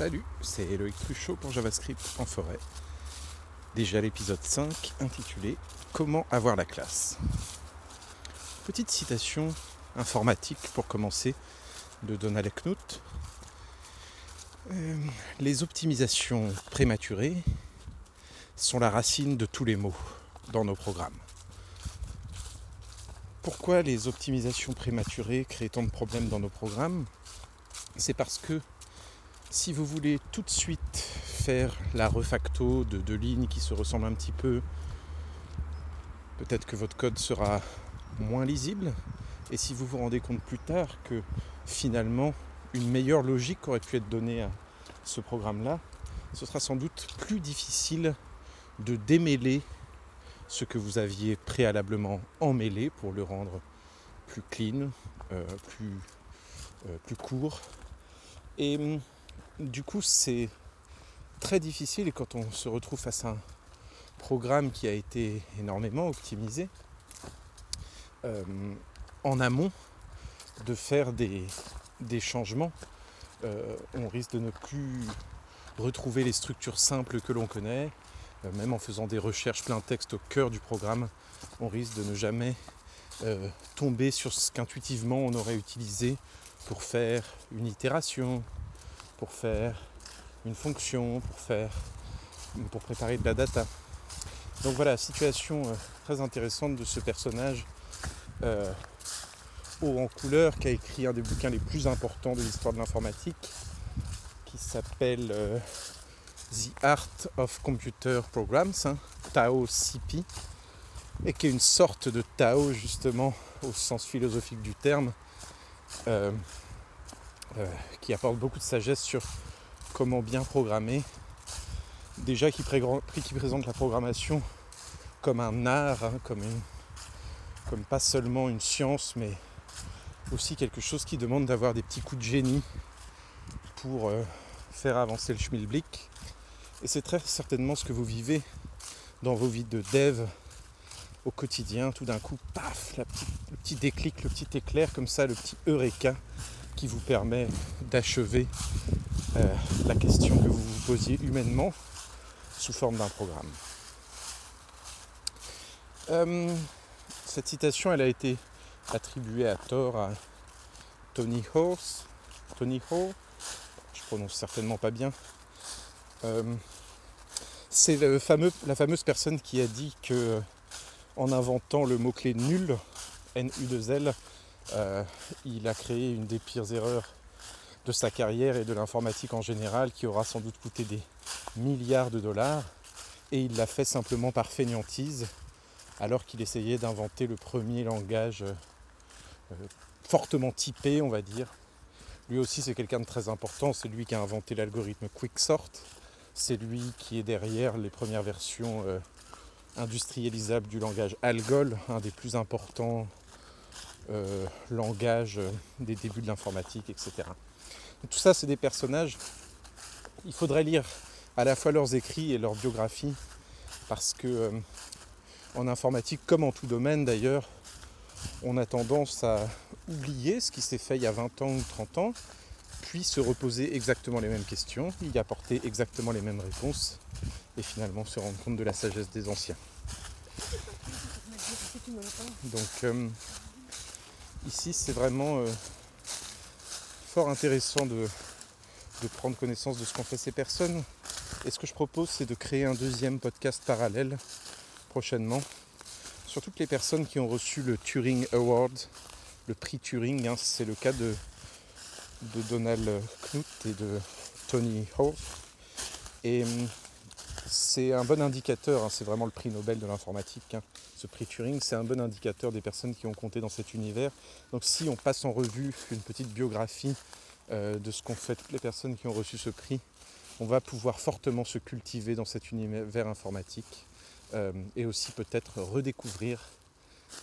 Salut, c'est Eloïc Truchot pour JavaScript en forêt. Déjà l'épisode 5 intitulé Comment avoir la classe. Petite citation informatique pour commencer de Donald Knuth. Euh, les optimisations prématurées sont la racine de tous les maux dans nos programmes. Pourquoi les optimisations prématurées créent tant de problèmes dans nos programmes? C'est parce que si vous voulez tout de suite faire la refacto de deux lignes qui se ressemblent un petit peu, peut-être que votre code sera moins lisible. Et si vous vous rendez compte plus tard que finalement une meilleure logique aurait pu être donnée à ce programme-là, ce sera sans doute plus difficile de démêler ce que vous aviez préalablement emmêlé pour le rendre plus clean, euh, plus, euh, plus court. Et hum, du coup, c'est très difficile quand on se retrouve face à un programme qui a été énormément optimisé, euh, en amont, de faire des, changements. Euh, on risque de ne plus retrouver les structures simples que l'on connaît, euh, même en faisant des recherches plein texte au cœur du programme, on risque de ne jamais tomber sur ce qu'intuitivement on aurait utilisé pour faire une itération, pour faire une fonction, pour faire pour préparer de la data. Donc voilà, situation euh, très intéressante de ce personnage euh, haut en couleur qui a écrit un des bouquins les plus importants de l'histoire de l'informatique qui s'appelle euh, The Art of Computer Programs, hein, Tao CP, et qui est une sorte de Tao justement au sens philosophique du terme, euh, qui apporte beaucoup de sagesse sur comment bien programmer. Déjà qui, présente la programmation comme un art, hein, comme, pas seulement une science, mais aussi quelque chose qui demande d'avoir des petits coups de génie pour euh, faire avancer le schmilblick. Et c'est très certainement ce que vous vivez dans vos vies de dev au quotidien. Tout d'un coup, paf, le petit déclic, le petit éclair comme ça, le petit eureka qui vous permet d'achever euh, la question que vous vous posiez humainement sous forme d'un programme. Euh, cette citation, elle a été attribuée à tort à Tony Horse, Tony Ho, je prononce certainement pas bien. Euh, c'est la fameuse personne qui a dit que en inventant le mot-clé nul, N-U-2-L, euh, il a créé une des pires erreurs de sa carrière et de l'informatique en général qui aura sans doute coûté des milliards de dollars. Et il l'a fait simplement par fainéantise alors qu'il essayait d'inventer le premier langage euh, euh, fortement typé on va dire. Lui aussi c'est quelqu'un de très important, c'est lui qui a inventé l'algorithme Quicksort, c'est lui qui est derrière les premières versions industrialisables du langage Algol, un des plus importants euh, langage euh, des débuts de l'informatique, etc. tout ça, c'est des personnages. Il faudrait lire à la fois leurs écrits et leurs biographies, parce que euh, en informatique, comme en tout domaine d'ailleurs, on a tendance à oublier ce qui s'est fait il y a 20 ans ou 30 ans, puis se reposer exactement les mêmes questions, y apporter exactement les mêmes réponses, et finalement se rendre compte de la sagesse des anciens. Donc, Ici, c'est vraiment euh, fort intéressant de, prendre connaissance de ce qu'ont fait ces personnes. Et ce que je propose, c'est de créer un deuxième podcast parallèle prochainement sur toutes les personnes qui ont reçu le Turing Award, le prix Turing. Hein. c'est le cas de, Donald Knuth et de Tony Hawk. Et hum, c'est un bon indicateur, hein. c'est vraiment le prix Nobel de l'informatique. Hein ce prix Turing, c'est un bon indicateur des personnes qui ont compté dans cet univers. Donc si on passe en revue une petite biographie euh, de ce qu'ont fait toutes les personnes qui ont reçu ce prix, on va pouvoir fortement se cultiver dans cet univers informatique euh, et aussi peut-être redécouvrir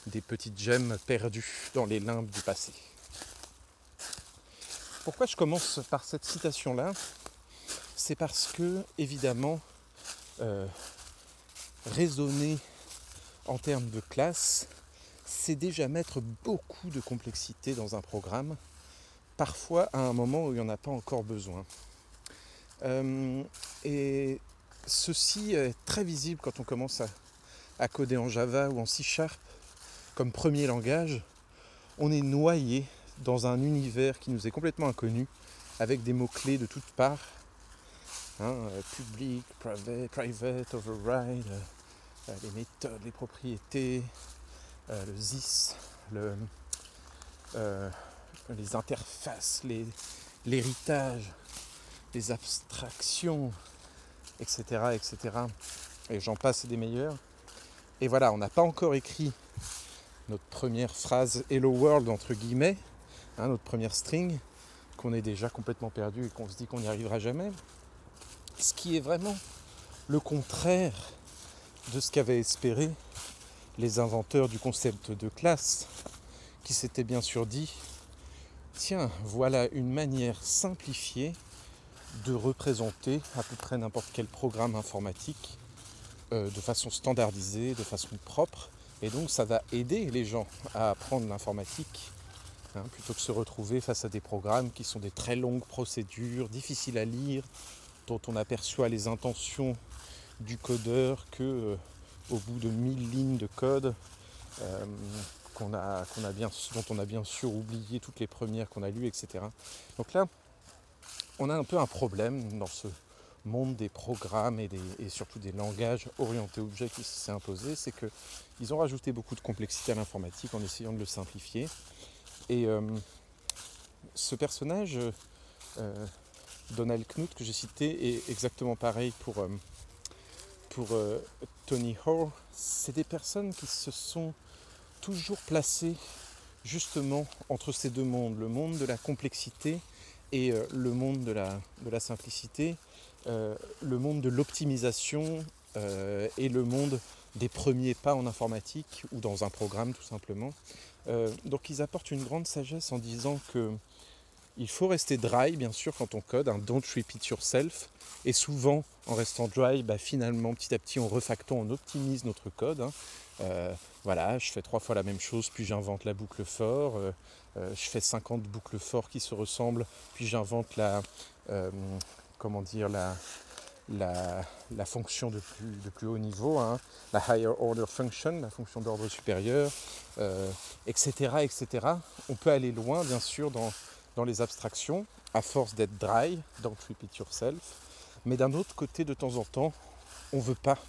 des petites gemmes perdues dans les limbes du passé. Pourquoi je commence par cette citation-là? C'est parce que, évidemment, euh, raisonner en termes de classe, c'est déjà mettre beaucoup de complexité dans un programme, parfois à un moment où il n'y en a pas encore besoin. et ceci est très visible quand on commence à, coder en Java ou en C Sharp comme premier langage. On est noyé dans un univers qui nous est complètement inconnu, avec des mots-clés de toutes parts. Hein, public, private, private, override, les méthodes, les propriétés, le ZIS, le, les interfaces, l'héritage, les, abstractions, etc. etc. Et j'en passe des meilleurs. Et voilà, on n'a pas encore écrit notre première phrase Hello World entre guillemets, hein, notre première string, qu'on est déjà complètement perdu et qu'on se dit qu'on n'y arrivera jamais. Ce qui est vraiment le contraire de ce qu'avaient espéré les inventeurs du concept de classe, qui s'étaient bien sûr dit tiens, voilà une manière simplifiée de représenter à peu près n'importe quel programme informatique euh, de façon standardisée, de façon propre. Et donc ça va aider les gens à apprendre l'informatique hein, plutôt que se retrouver face à des programmes qui sont des très longues procédures, difficiles à lire, dont on aperçoit les intentions du codeur que euh, au bout de mille lignes de code. Euh, dont on a bien sûr oublié toutes les premières qu'on a lues, etc. Donc là, on a un peu un problème dans ce monde des programmes et, surtout des langages orientés objets qui s'est imposé, c'est qu'ils ont rajouté beaucoup de complexité à l'informatique en essayant de le simplifier. Et euh, ce personnage, Donald Knuth, que j'ai cité, est exactement pareil pour, euh, pour Tony Hoare. C'est des personnes qui se sont toujours placé justement entre ces deux mondes, le monde de la complexité et euh, le monde de la, de la simplicité, euh, le monde de l'optimisation euh, et le monde des premiers pas en informatique ou dans un programme tout simplement. donc ils apportent une grande sagesse en disant que il faut rester dry, bien sûr, quand on code, un don't repeat yourself. Et souvent, en restant dry, bah, finalement, petit à petit, on refacto, on optimise notre code. Hein. Euh, voilà, je fais trois fois la même chose, puis j'invente la boucle for. Euh, euh, je fais 50 boucles for qui se ressemblent, puis j'invente la, comment dire, la, la, fonction de plus, de plus haut niveau, hein. la higher order function, la fonction d'ordre supérieur, etc., etc. On peut aller loin, bien sûr, dans dans les abstractions, à force d'être dry, don't repeat yourself. Mais d'un autre côté, de temps en temps, on veut pas.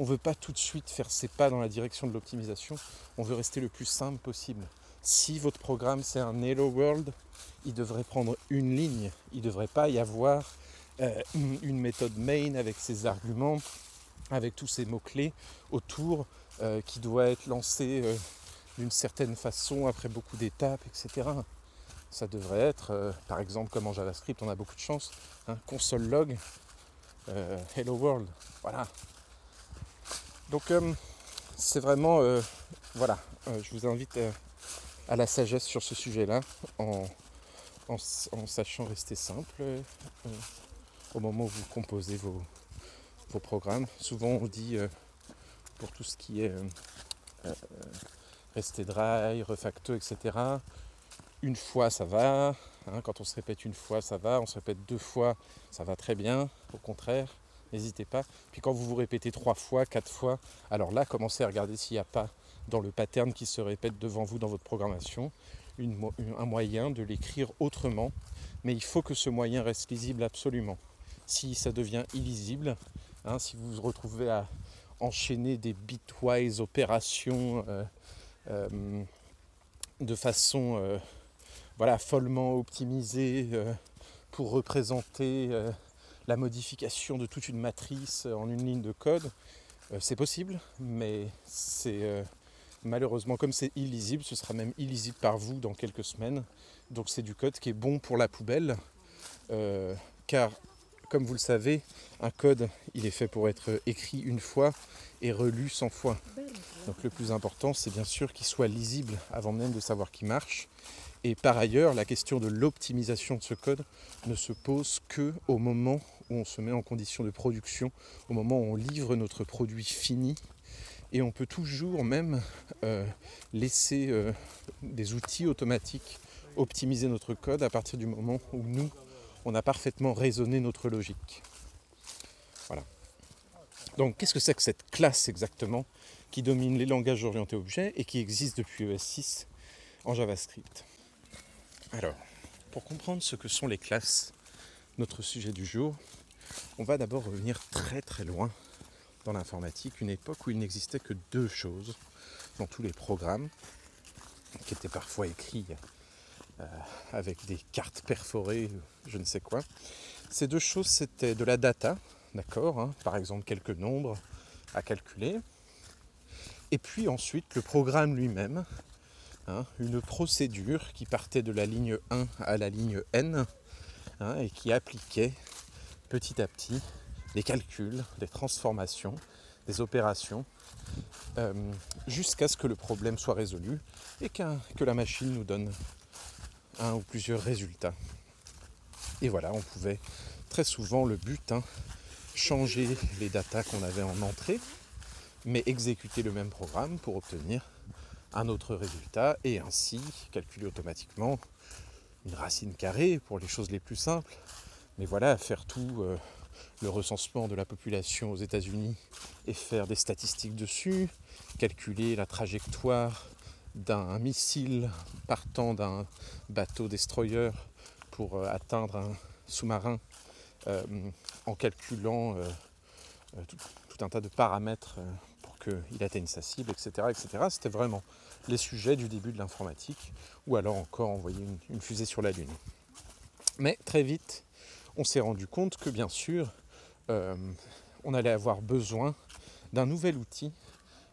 On veut pas tout de suite faire ses pas dans la direction de l'optimisation. On veut rester le plus simple possible. Si votre programme c'est un Hello World, il devrait prendre une ligne. Il ne devrait pas y avoir euh, une méthode main avec ses arguments, avec tous ces mots-clés autour euh, qui doit être lancé euh, d'une certaine façon après beaucoup d'étapes, etc ça devrait être, euh, par exemple, comme en JavaScript, on a beaucoup de chance, hein, console log, euh, hello world, voilà. Donc euh, c'est vraiment, voilà, je vous invite à la sagesse sur ce sujet-là, en, sachant rester simple au moment où vous composez vos, vos programmes. Souvent on dit, pour tout ce qui est rester dry, refacto, etc., une fois ça va, hein, quand on se répète une fois ça va, on se répète deux fois ça va très bien, au contraire, n'hésitez pas. Puis quand vous vous répétez trois fois, quatre fois, alors là commencez à regarder s'il n'y a pas dans le pattern qui se répète devant vous dans votre programmation un moyen de l'écrire autrement, mais il faut que ce moyen reste lisible absolument. Si ça devient illisible, hein, si vous vous retrouvez à enchaîner des bitwise opérations euh, euh, de façon euh, voilà, follement optimisé euh, pour représenter euh, la modification de toute une matrice en une ligne de code. Euh, c'est possible, mais c'est malheureusement comme c'est illisible, ce sera même illisible par vous dans quelques semaines. Donc c'est du code qui est bon pour la poubelle, car comme vous le savez, un code, il est fait pour être écrit une fois et relu 100 fois. Donc le plus important, c'est bien sûr qu'il soit lisible avant même de savoir qu'il marche et par ailleurs, la question de l'optimisation de ce code ne se pose que au moment où on se met en condition de production, au moment où on livre notre produit fini. Et on peut toujours même euh, laisser euh, des outils automatiques optimiser notre code à partir du moment où nous, on a parfaitement raisonné notre logique. Voilà. Donc qu'est-ce que c'est que cette classe exactement qui domine les langages orientés objets et qui existe depuis ES6 en JavaScript? Alors, pour comprendre ce que sont les classes, notre sujet du jour, on va d'abord revenir très très loin dans l'informatique, une époque où il n'existait que deux choses dans tous les programmes, qui étaient parfois écrits euh, avec des cartes perforées, je ne sais quoi. Ces deux choses, c'était de la data, d'accord, hein, par exemple quelques nombres à calculer, et puis ensuite le programme lui-même, hein, une procédure qui partait de la ligne 1 à la ligne n hein, et qui appliquait petit à petit des calculs, des transformations, des opérations, euh, jusqu'à ce que le problème soit résolu et que la machine nous donne un ou plusieurs résultats. Et voilà, on pouvait très souvent le but, hein, changer les datas qu'on avait en entrée, mais exécuter le même programme pour obtenir un autre résultat et ainsi calculer automatiquement une racine carrée pour les choses les plus simples. Mais voilà, faire tout euh, le recensement de la population aux États-Unis et faire des statistiques dessus, calculer la trajectoire d'un missile partant d'un bateau destroyer pour euh, atteindre un sous-marin euh, en calculant tout, un tas de paramètres qu'il atteigne sa cible, etc. etc. C'était vraiment les sujets du début de l'informatique, ou alors encore envoyer une, fusée sur la Lune. Mais très vite, on s'est rendu compte que bien sûr, euh, on allait avoir besoin d'un nouvel outil,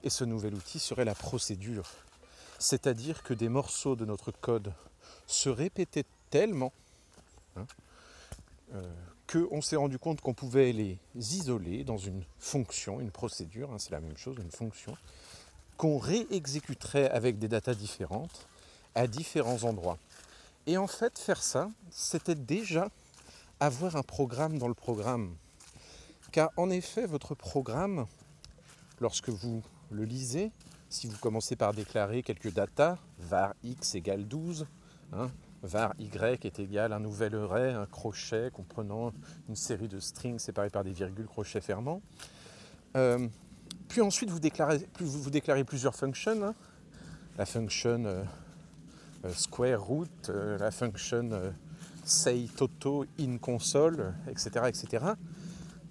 et ce nouvel outil serait la procédure. C'est-à-dire que des morceaux de notre code se répétaient tellement hein, euh, qu'on s'est rendu compte qu'on pouvait les isoler dans une fonction, une procédure, hein, c'est la même chose, une fonction, qu'on réexécuterait avec des datas différentes à différents endroits. Et en fait, faire ça, c'était déjà avoir un programme dans le programme. Car en effet, votre programme, lorsque vous le lisez, si vous commencez par déclarer quelques datas, var x égale 12, hein, var y est égal à un nouvel array, un crochet comprenant une série de strings séparés par des virgules, crochets fermants, euh, puis ensuite, vous déclarez, vous déclarez plusieurs functions. Hein. La function euh, euh, square root, la function say toto in console, etc., etc.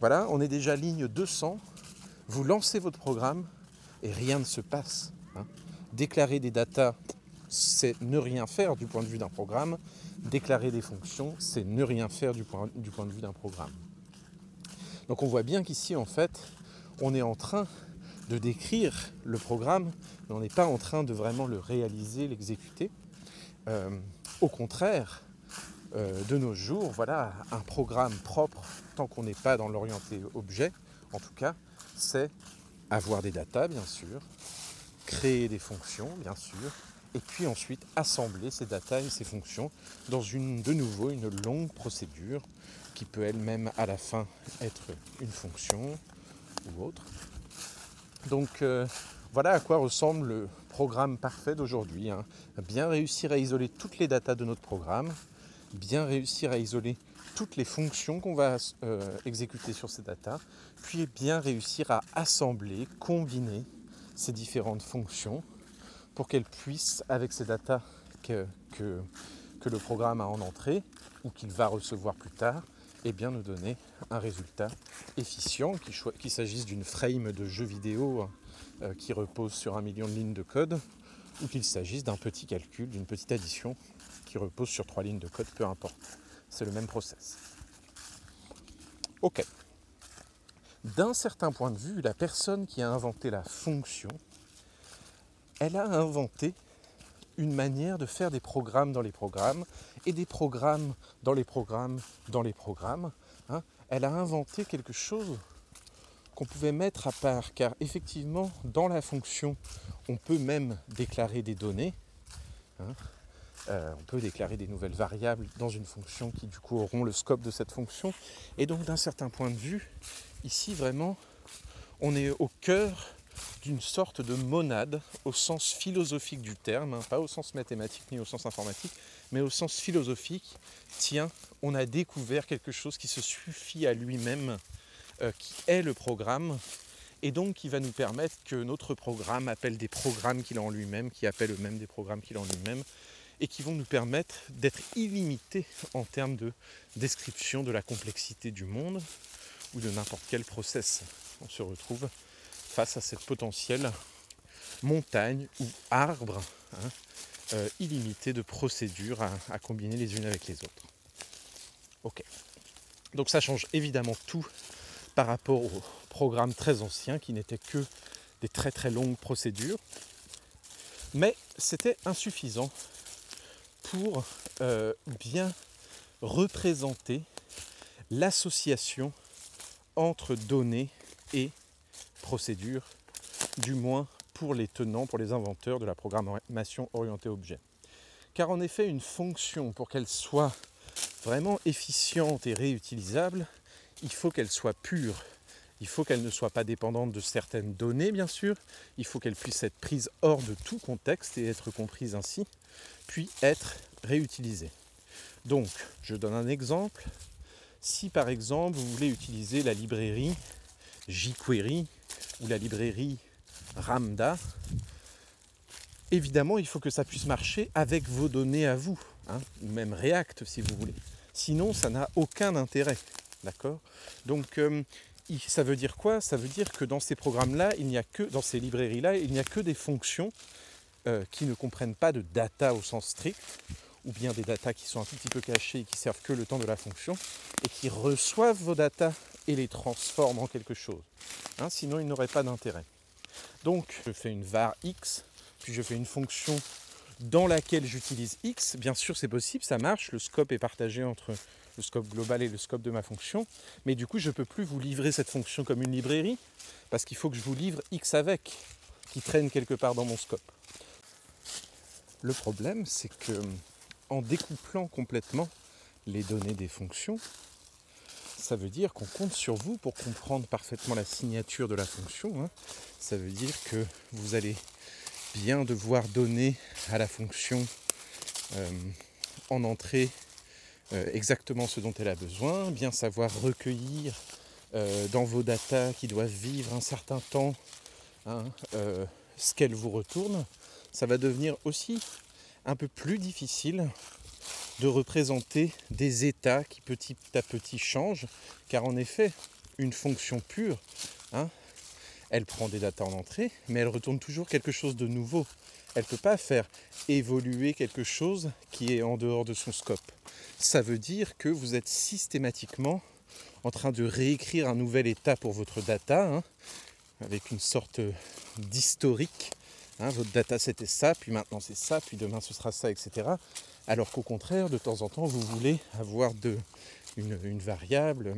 Voilà, on est déjà ligne 200. Vous lancez votre programme et rien ne se passe. Hein. Déclarer des datas, c'est ne rien faire du point de vue d'un programme. Déclarer des fonctions, c'est ne rien faire du point, de vue d'un programme. Donc on voit bien qu'ici, en fait, on est en train de décrire le programme, mais on n'est pas en train de vraiment le réaliser, l'exécuter. Euh, au contraire, euh, de nos jours, voilà, un programme propre, tant qu'on n'est pas dans l'orienté objet, en tout cas, c'est avoir des datas, bien sûr, créer des fonctions, bien sûr, et puis ensuite assembler ces datas et ces fonctions dans une, de nouveau une longue procédure qui peut elle-même à la fin être une fonction ou autre. Donc euh, voilà à quoi ressemble le programme parfait d'aujourd'hui. Hein. Bien réussir à isoler toutes les datas de notre programme, bien réussir à isoler toutes les fonctions qu'on va euh, exécuter sur ces datas, puis bien réussir à assembler, combiner ces différentes fonctions pour qu'elles puissent, avec ces datas que, que, le programme a en entrée ou qu'il va recevoir plus tard, et bien, nous donner un résultat efficient, qu'il s'agisse d'une frame de jeu vidéo euh, qui repose sur un million de lignes de code, ou qu'il s'agisse d'un petit calcul, d'une petite addition qui repose sur trois lignes de code, peu importe. C'est le même process. Ok. D'un certain point de vue, la personne qui a inventé la fonction, elle a inventé une manière de faire des programmes dans les programmes et des programmes dans les programmes dans les programmes. Hein. Elle a inventé quelque chose qu'on pouvait mettre à part, car effectivement, dans la fonction, on peut même déclarer des données. Hein. Euh, on peut déclarer des nouvelles variables dans une fonction qui du coup auront le scope de cette fonction. Et donc d'un certain point de vue, ici vraiment, on est au cœur d'une sorte de monade au sens philosophique du terme, hein, pas au sens mathématique ni au sens informatique, mais au sens philosophique. Tiens, on a découvert quelque chose qui se suffit à lui-même, euh, qui est le programme, et donc qui va nous permettre que notre programme appelle des programmes qu'il a en lui-même, qui appellent eux-mêmes des programmes qu'il a en lui-même, et qui vont nous permettre d'être illimités en termes de description de la complexité du monde ou de n'importe quel process. On se retrouve face à cette potentielle montagne ou arbre hein, euh, illimité de procédures à, combiner les unes avec les autres. Ok. Donc ça change évidemment tout par rapport au programme très ancien qui n'était que des très très longues procédures. Mais c'était insuffisant pour euh, bien représenter l'association entre données et procédures, du moins pour les tenants, pour les inventeurs de la programmation orientée objet. Car en effet, une fonction, pour qu'elle soit vraiment efficiente et réutilisable, il faut qu'elle soit pure. Il faut qu'elle ne soit pas dépendante de certaines données, bien sûr. Il faut qu'elle puisse être prise hors de tout contexte et être comprise ainsi, puis être réutilisée. Donc, je donne un exemple. Si par exemple vous voulez utiliser la librairie jQuery ou la librairie Ramda, évidemment il faut que ça puisse marcher avec vos données à vous, hein, même React si vous voulez. Sinon ça n'a aucun intérêt. D'accord? Donc euh, ça veut dire quoi? Ça veut dire que dans ces programmes-là, il n'y a que, dans ces librairies-là, il n'y a que des fonctions euh, qui ne comprennent pas de data au sens strict, ou bien des datas qui sont un tout petit peu cachées et qui servent que le temps de la fonction, et qui reçoivent vos datas et les transforment en quelque chose. Hein, sinon, ils n'auraient pas d'intérêt. Donc, je fais une var x, puis je fais une fonction dans laquelle j'utilise x. Bien sûr, c'est possible, ça marche, le scope est partagé entre le scope global et le scope de ma fonction, mais du coup, je ne peux plus vous livrer cette fonction comme une librairie, parce qu'il faut que je vous livre x avec, qui traîne quelque part dans mon scope. Le problème, c'est que en découplant complètement les données des fonctions, ça veut dire qu'on compte sur vous pour comprendre parfaitement la signature de la fonction. Hein. Ça veut dire que vous allez bien devoir donner à la fonction euh, en entrée euh, exactement ce dont elle a besoin, bien savoir recueillir euh, dans vos datas qui doivent vivre un certain temps hein, ce qu'elle vous retourne. Ça va devenir aussi un peu plus difficile de représenter des états qui petit à petit changent, car en effet, une fonction pure, hein, elle prend des datas en entrée, mais elle retourne toujours quelque chose de nouveau. Elle ne peut pas faire évoluer quelque chose qui est en dehors de son scope. Ça veut dire que vous êtes systématiquement en train de réécrire un nouvel état pour votre data, hein, avec une sorte d'historique Hein, votre data c'était ça, puis maintenant c'est ça, puis demain ce sera ça, etc. Alors qu'au contraire, de temps en temps, vous voulez avoir une, variable,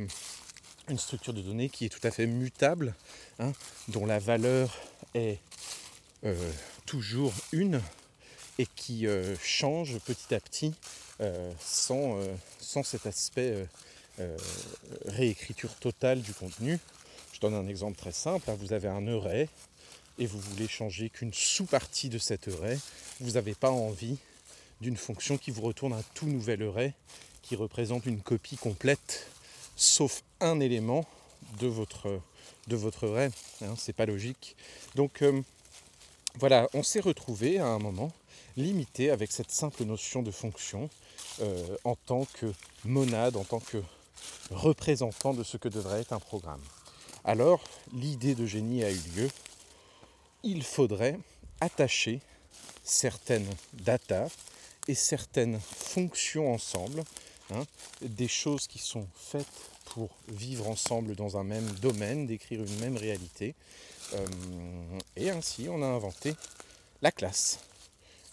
une structure de données qui est tout à fait mutable, hein, dont la valeur est euh, toujours une et qui euh, change petit à petit euh, sans, sans, cet aspect réécriture totale du contenu. Je donne un exemple très simple. Hein. Vous avez un array et vous voulez changer qu'une sous-partie de cet array, vous n'avez pas envie d'une fonction qui vous retourne un tout nouvel array qui représente une copie complète, sauf un élément de votre, de votre array. Hein, c'est pas logique. Donc euh, voilà, on s'est retrouvé à un moment limité avec cette simple notion de fonction euh, en tant que monade, en tant que représentant de ce que devrait être un programme. Alors l'idée de génie a eu lieu il faudrait attacher certaines datas et certaines fonctions ensemble, hein, des choses qui sont faites pour vivre ensemble dans un même domaine, décrire une même réalité. Euh, et ainsi, on a inventé la classe.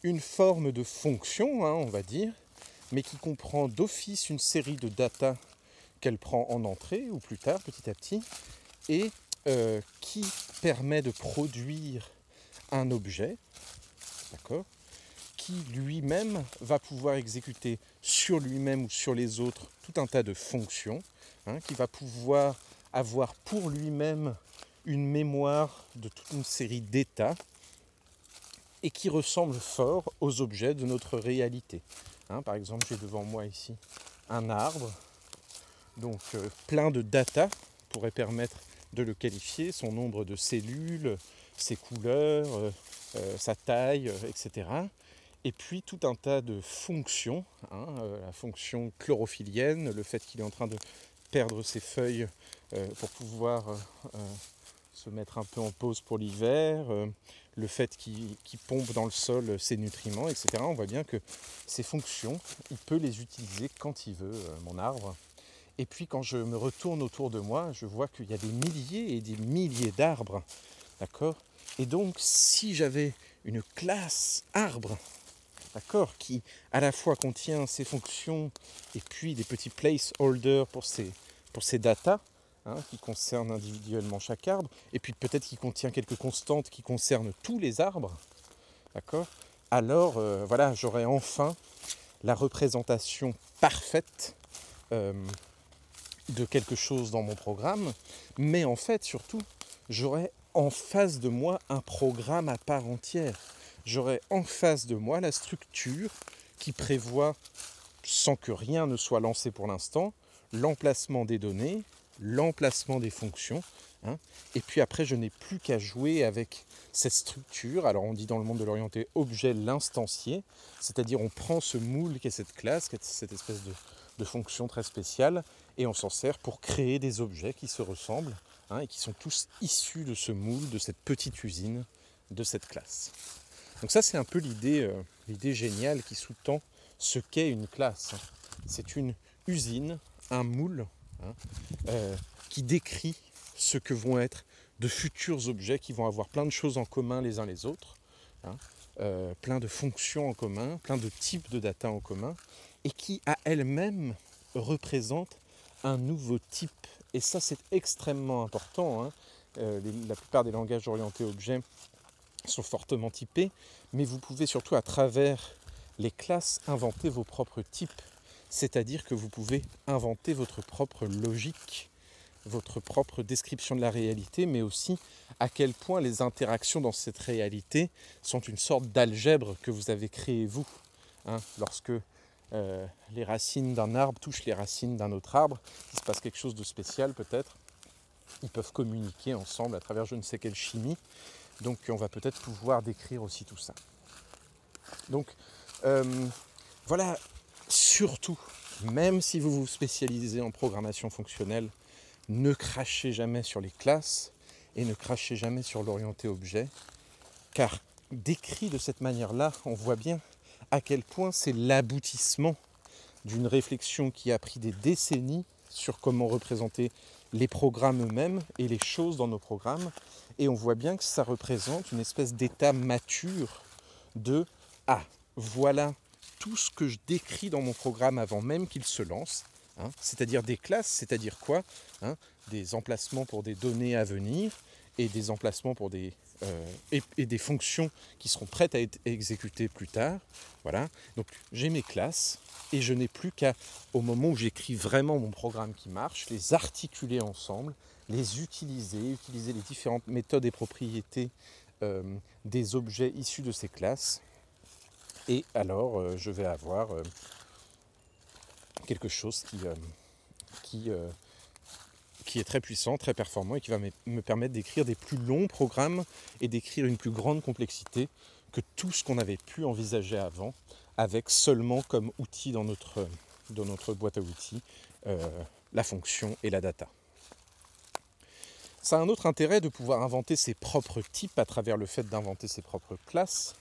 Une forme de fonction, hein, on va dire, mais qui comprend d'office une série de datas qu'elle prend en entrée ou plus tard, petit à petit, et euh, qui permet de produire un objet, d'accord, qui lui-même va pouvoir exécuter sur lui-même ou sur les autres tout un tas de fonctions, hein, qui va pouvoir avoir pour lui-même une mémoire de toute une série d'états et qui ressemblent fort aux objets de notre réalité. Hein, par exemple, j'ai devant moi ici un arbre, donc euh, plein de data pourrait permettre de le qualifier, son nombre de cellules, ses couleurs, euh, euh, sa taille, etc. Et puis tout un tas de fonctions, hein, la fonction chlorophyllienne, le fait qu'il est en train de perdre ses feuilles pour pouvoir se mettre un peu en pause pour l'hiver, le fait qu'il pompe dans le sol ses nutriments, etc. On voit bien que ces fonctions, il peut les utiliser quand il veut, mon arbre. Et puis quand je me retourne autour de moi, je vois qu'il y a des milliers et des milliers d'arbres. D'accord? Et donc si j'avais une classe arbre, d'accord, qui à la fois contient ces fonctions et puis des petits placeholders pour ces, pour ces data, hein, qui concernent individuellement chaque arbre, et puis peut-être qui contient quelques constantes qui concernent tous les arbres, d'accord? Alors euh, voilà, j'aurais enfin la représentation parfaite euh, de quelque chose dans mon programme, mais en fait surtout, j'aurais en face de moi un programme à part entière. J'aurais en face de moi la structure qui prévoit, sans que rien ne soit lancé pour l'instant, l'emplacement des données, l'emplacement des fonctions. Hein. et puis après, je n'ai plus qu'à jouer avec cette structure. Alors on dit dans le monde de l'orienté objet l'instancier, c'est-à-dire on prend ce moule qui est cette classe, cette espèce de, de fonction très spéciale, et on s'en sert pour créer des objets qui se ressemblent hein, et qui sont tous issus de ce moule, de cette petite usine, de cette classe. Donc ça c'est un peu l'idée, euh, l'idée géniale qui sous-tend ce qu'est une classe. C'est une usine, un moule hein, euh, qui décrit ce que vont être de futurs objets qui vont avoir plein de choses en commun les uns les autres, hein, euh, plein de fonctions en commun, plein de types de data en commun, et qui à elle-même représente un nouveau type. Et ça, c'est extrêmement important. Hein. La plupart des langages orientés objets sont fortement typés, mais vous pouvez surtout à travers les classes inventer vos propres types. C'est-à-dire que vous pouvez inventer votre propre logique, votre propre description de la réalité, mais aussi à quel point les interactions dans cette réalité sont une sorte d'algèbre que vous avez créé vous. Hein. lorsque euh, les racines d'un arbre touchent les racines d'un autre arbre, il se passe quelque chose de spécial peut-être. Ils peuvent communiquer ensemble à travers je ne sais quelle chimie. Donc on va peut-être pouvoir décrire aussi tout ça. Donc euh, voilà, surtout, même si vous vous spécialisez en programmation fonctionnelle, ne crachez jamais sur les classes et ne crachez jamais sur l'orienté objet, car décrit de cette manière-là, on voit bien à quel point c'est l'aboutissement d'une réflexion qui a pris des décennies sur comment représenter les programmes eux-mêmes et les choses dans nos programmes. Et on voit bien que ça représente une espèce d'état mature de Ah, voilà tout ce que je décris dans mon programme avant même qu'il se lance. Hein. c'est-à-dire des classes, c'est-à-dire quoi hein, Des emplacements pour des données à venir et des emplacements pour des euh, et, des fonctions qui seront prêtes à être exécutées plus tard. Voilà. Donc j'ai mes classes et je n'ai plus qu'à, au moment où j'écris vraiment mon programme qui marche, les articuler ensemble, les utiliser, utiliser les différentes méthodes et propriétés euh, des objets issus de ces classes. Et alors euh, je vais avoir quelque chose qui, qui qui est très puissant, très performant et qui va me permettre d'écrire des plus longs programmes et d'écrire une plus grande complexité que tout ce qu'on avait pu envisager avant, avec seulement comme outil dans notre, boîte à outils euh, la fonction et la data. Ça a un autre intérêt de pouvoir inventer ses propres types à travers le fait d'inventer ses propres classes,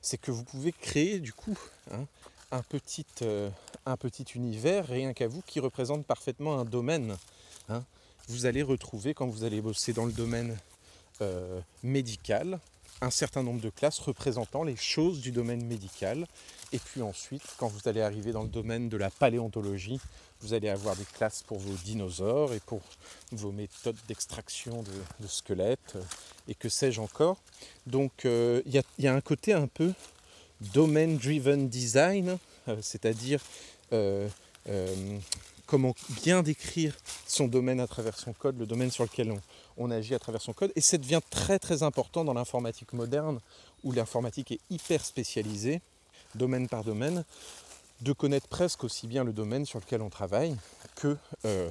c'est que vous pouvez créer du coup hein, un, petit, euh, un petit univers rien qu'à vous qui représente parfaitement un domaine. Hein vous allez retrouver, quand vous allez bosser dans le domaine euh, médical, un certain nombre de classes représentant les choses du domaine médical. Et puis ensuite, quand vous allez arriver dans le domaine de la paléontologie, vous allez avoir des classes pour vos dinosaures et pour vos méthodes d'extraction de, squelettes euh, et que sais-je encore. Donc euh, il y, a un côté un peu domain-driven design, c'est-à-dire comment bien décrire son domaine à travers son code, le domaine sur lequel on, agit à travers son code. Et ça devient très très important dans l'informatique moderne, où l'informatique est hyper spécialisée, domaine par domaine, de connaître presque aussi bien le domaine sur lequel on travaille que euh,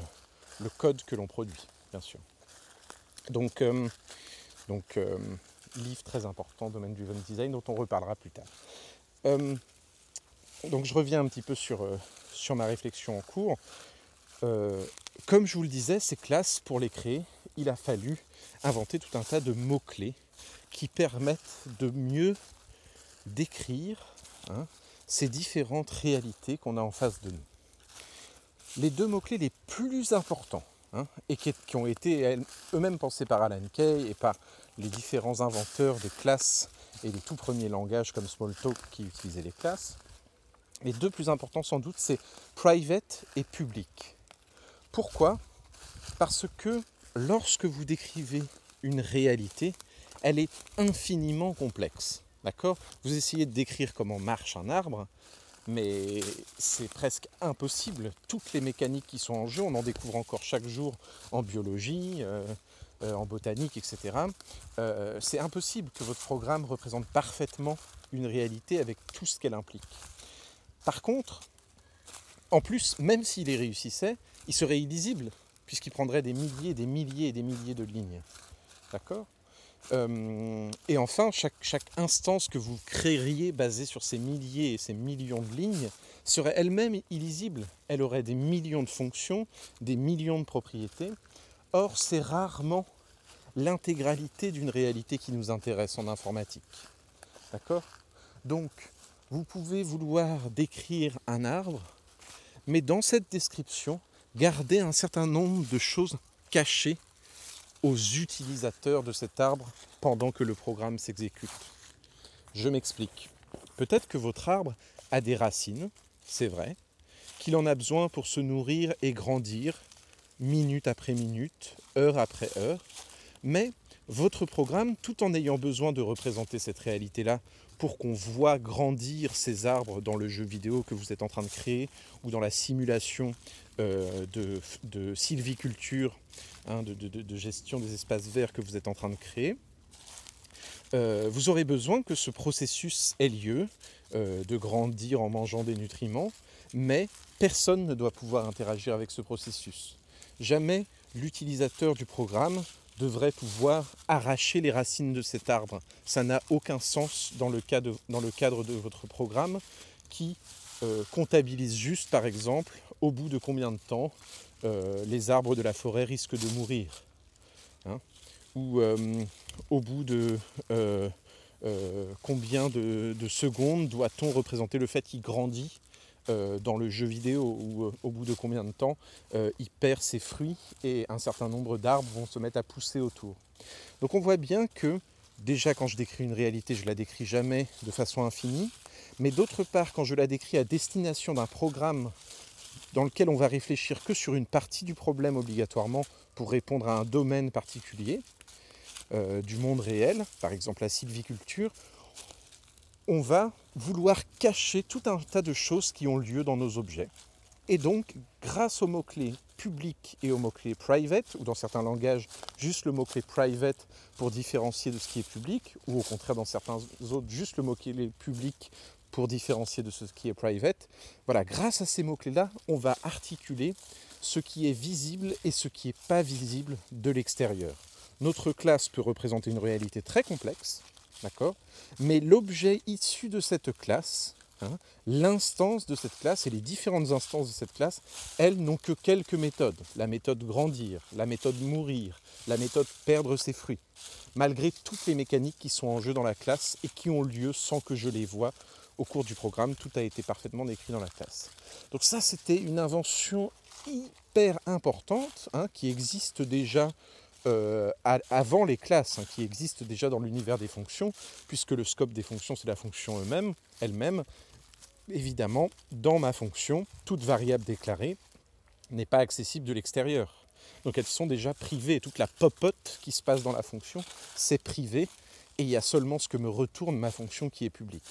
le code que l'on produit, bien sûr. Donc, euh, donc euh, livre très important, domaine du design, dont on reparlera plus tard. Donc je reviens un petit peu sur, sur ma réflexion en cours. comme je vous le disais, ces classes, pour les créer, il a fallu inventer tout un tas de mots-clés qui permettent de mieux décrire hein, ces différentes réalités qu'on a en face de nous. Les deux mots-clés les plus importants, hein, et qui, ont été eux-mêmes pensés par Alan Kay et par les différents inventeurs des classes et les tout premiers langages comme Smalltalk qui utilisaient les classes, les deux plus importants sans doute, c'est private et public. Pourquoi? Parce que lorsque vous décrivez une réalité, elle est infiniment complexe. D'accord? Vous essayez de décrire comment marche un arbre, mais c'est presque impossible. Toutes les mécaniques qui sont en jeu, on en découvre encore chaque jour en biologie, euh, euh, en botanique, etc. Euh, c'est impossible que votre programme représente parfaitement une réalité avec tout ce qu'elle implique. Par contre, en plus, même s'il y réussissait, il serait illisible, puisqu'il prendrait des milliers, des milliers et des milliers de lignes. D'accord euh, et enfin, chaque, chaque, instance que vous créeriez basée sur ces milliers et ces millions de lignes serait elle-même illisible. Elle aurait des millions de fonctions, des millions de propriétés. Or, c'est rarement l'intégralité d'une réalité qui nous intéresse en informatique. D'accord? Donc, vous pouvez vouloir décrire un arbre, mais dans cette description, garder un certain nombre de choses cachées aux utilisateurs de cet arbre pendant que le programme s'exécute. Je m'explique. Peut-être que votre arbre a des racines, c'est vrai, qu'il en a besoin pour se nourrir et grandir minute après minute, heure après heure, mais votre programme, tout en ayant besoin de représenter cette réalité-là pour qu'on voit grandir ces arbres dans le jeu vidéo que vous êtes en train de créer ou dans la simulation euh, de, sylviculture, hein, de, gestion des espaces verts que vous êtes en train de créer, euh, vous aurez besoin que ce processus ait lieu, euh, de grandir en mangeant des nutriments, mais personne ne doit pouvoir interagir avec ce processus. Jamais l'utilisateur du programme devrait pouvoir arracher les racines de cet arbre. Ça n'a aucun sens dans le, cadre de votre programme qui euh, comptabilise juste, par exemple, au bout de combien de temps euh, les arbres de la forêt risquent de mourir. Hein. ou euh, au bout de combien de secondes doit-on représenter le fait qu'il grandit euh, dans le jeu vidéo où euh, au bout de combien de temps euh, il perd ses fruits et un certain nombre d'arbres vont se mettre à pousser autour. Donc on voit bien que déjà quand je décris une réalité, je la décris jamais de façon infinie, mais d'autre part quand je la décris à destination d'un programme dans lequel on va réfléchir que sur une partie du problème obligatoirement pour répondre à un domaine particulier du monde réel, par exemple la sylviculture, on va vouloir cacher tout un tas de choses qui ont lieu dans nos objets. Et donc, grâce aux mots-clés public et aux mots-clés private, ou dans certains langages, juste le mot-clé private pour différencier de ce qui est public, ou au contraire dans certains autres, juste le mot-clé public pour différencier de ce qui est private. Voilà, grâce à ces mots-clés-là, on va articuler ce qui est visible et ce qui n'est pas visible de l'extérieur. Notre classe peut représenter une réalité très complexe, Mais l'objet issu de cette classe, hein, l'instance de cette classe et les différentes instances de cette classe, elles n'ont que quelques méthodes. La méthode grandir, la méthode mourir, la méthode perdre ses fruits. Malgré toutes les mécaniques qui sont en jeu dans la classe et qui ont lieu sans que je les vois au cours du programme, tout a été parfaitement décrit dans la classe. Donc ça, c'était une invention hyper importante hein, qui existe déjà euh, avant les classes hein, qui existent déjà dans l'univers des fonctions, puisque le scope des fonctions c'est la fonction elle-même. Évidemment, dans ma fonction, toute variable déclarée n'est pas accessible de l'extérieur. Donc elles sont déjà privées. Toute la popote qui se passe dans la fonction, c'est privé. Et il y a seulement ce que me retourne ma fonction qui est publique.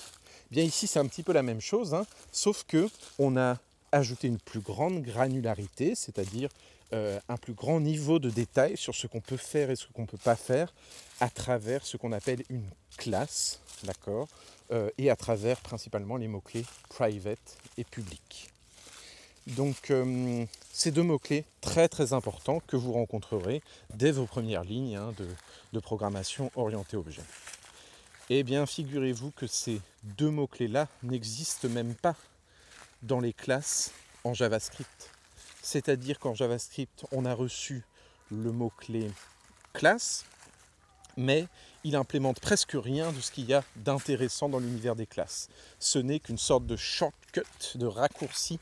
Bien ici, c'est un petit peu la même chose, hein, sauf que on a ajouter une plus grande granularité, c'est-à-dire euh, un plus grand niveau de détail sur ce qu'on peut faire et ce qu'on ne peut pas faire à travers ce qu'on appelle une classe, d'accord, euh, et à travers principalement les mots-clés private et public. Donc euh, ces deux mots-clés très très importants que vous rencontrerez dès vos premières lignes hein, de, de, programmation orientée objet. Eh bien figurez-vous que ces deux mots-clés-là n'existent même pas dans les classes en JavaScript. C'est-à-dire qu'en JavaScript, on a reçu le mot-clé classe, mais il implémente presque rien de ce qu'il y a d'intéressant dans l'univers des classes. Ce n'est qu'une sorte de shortcut, de raccourci,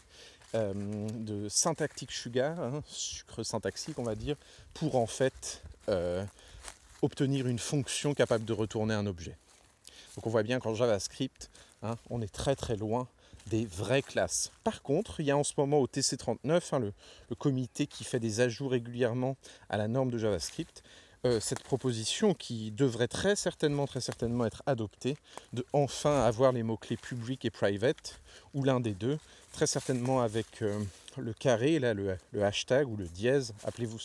euh, de syntactique sugar, hein, sucre syntaxique on va dire, pour en fait euh, obtenir une fonction capable de retourner un objet. Donc on voit bien qu'en JavaScript, hein, on est très très loin des vraies classes. Par contre, il y a en ce moment au TC39, hein, le, comité qui fait des ajouts régulièrement à la norme de JavaScript, euh, cette proposition qui devrait très certainement, très certainement être adoptée, de enfin avoir les mots-clés public et private, ou l'un des deux, très certainement avec euh, le carré, là, le, hashtag ou le dièse, appelez-vous,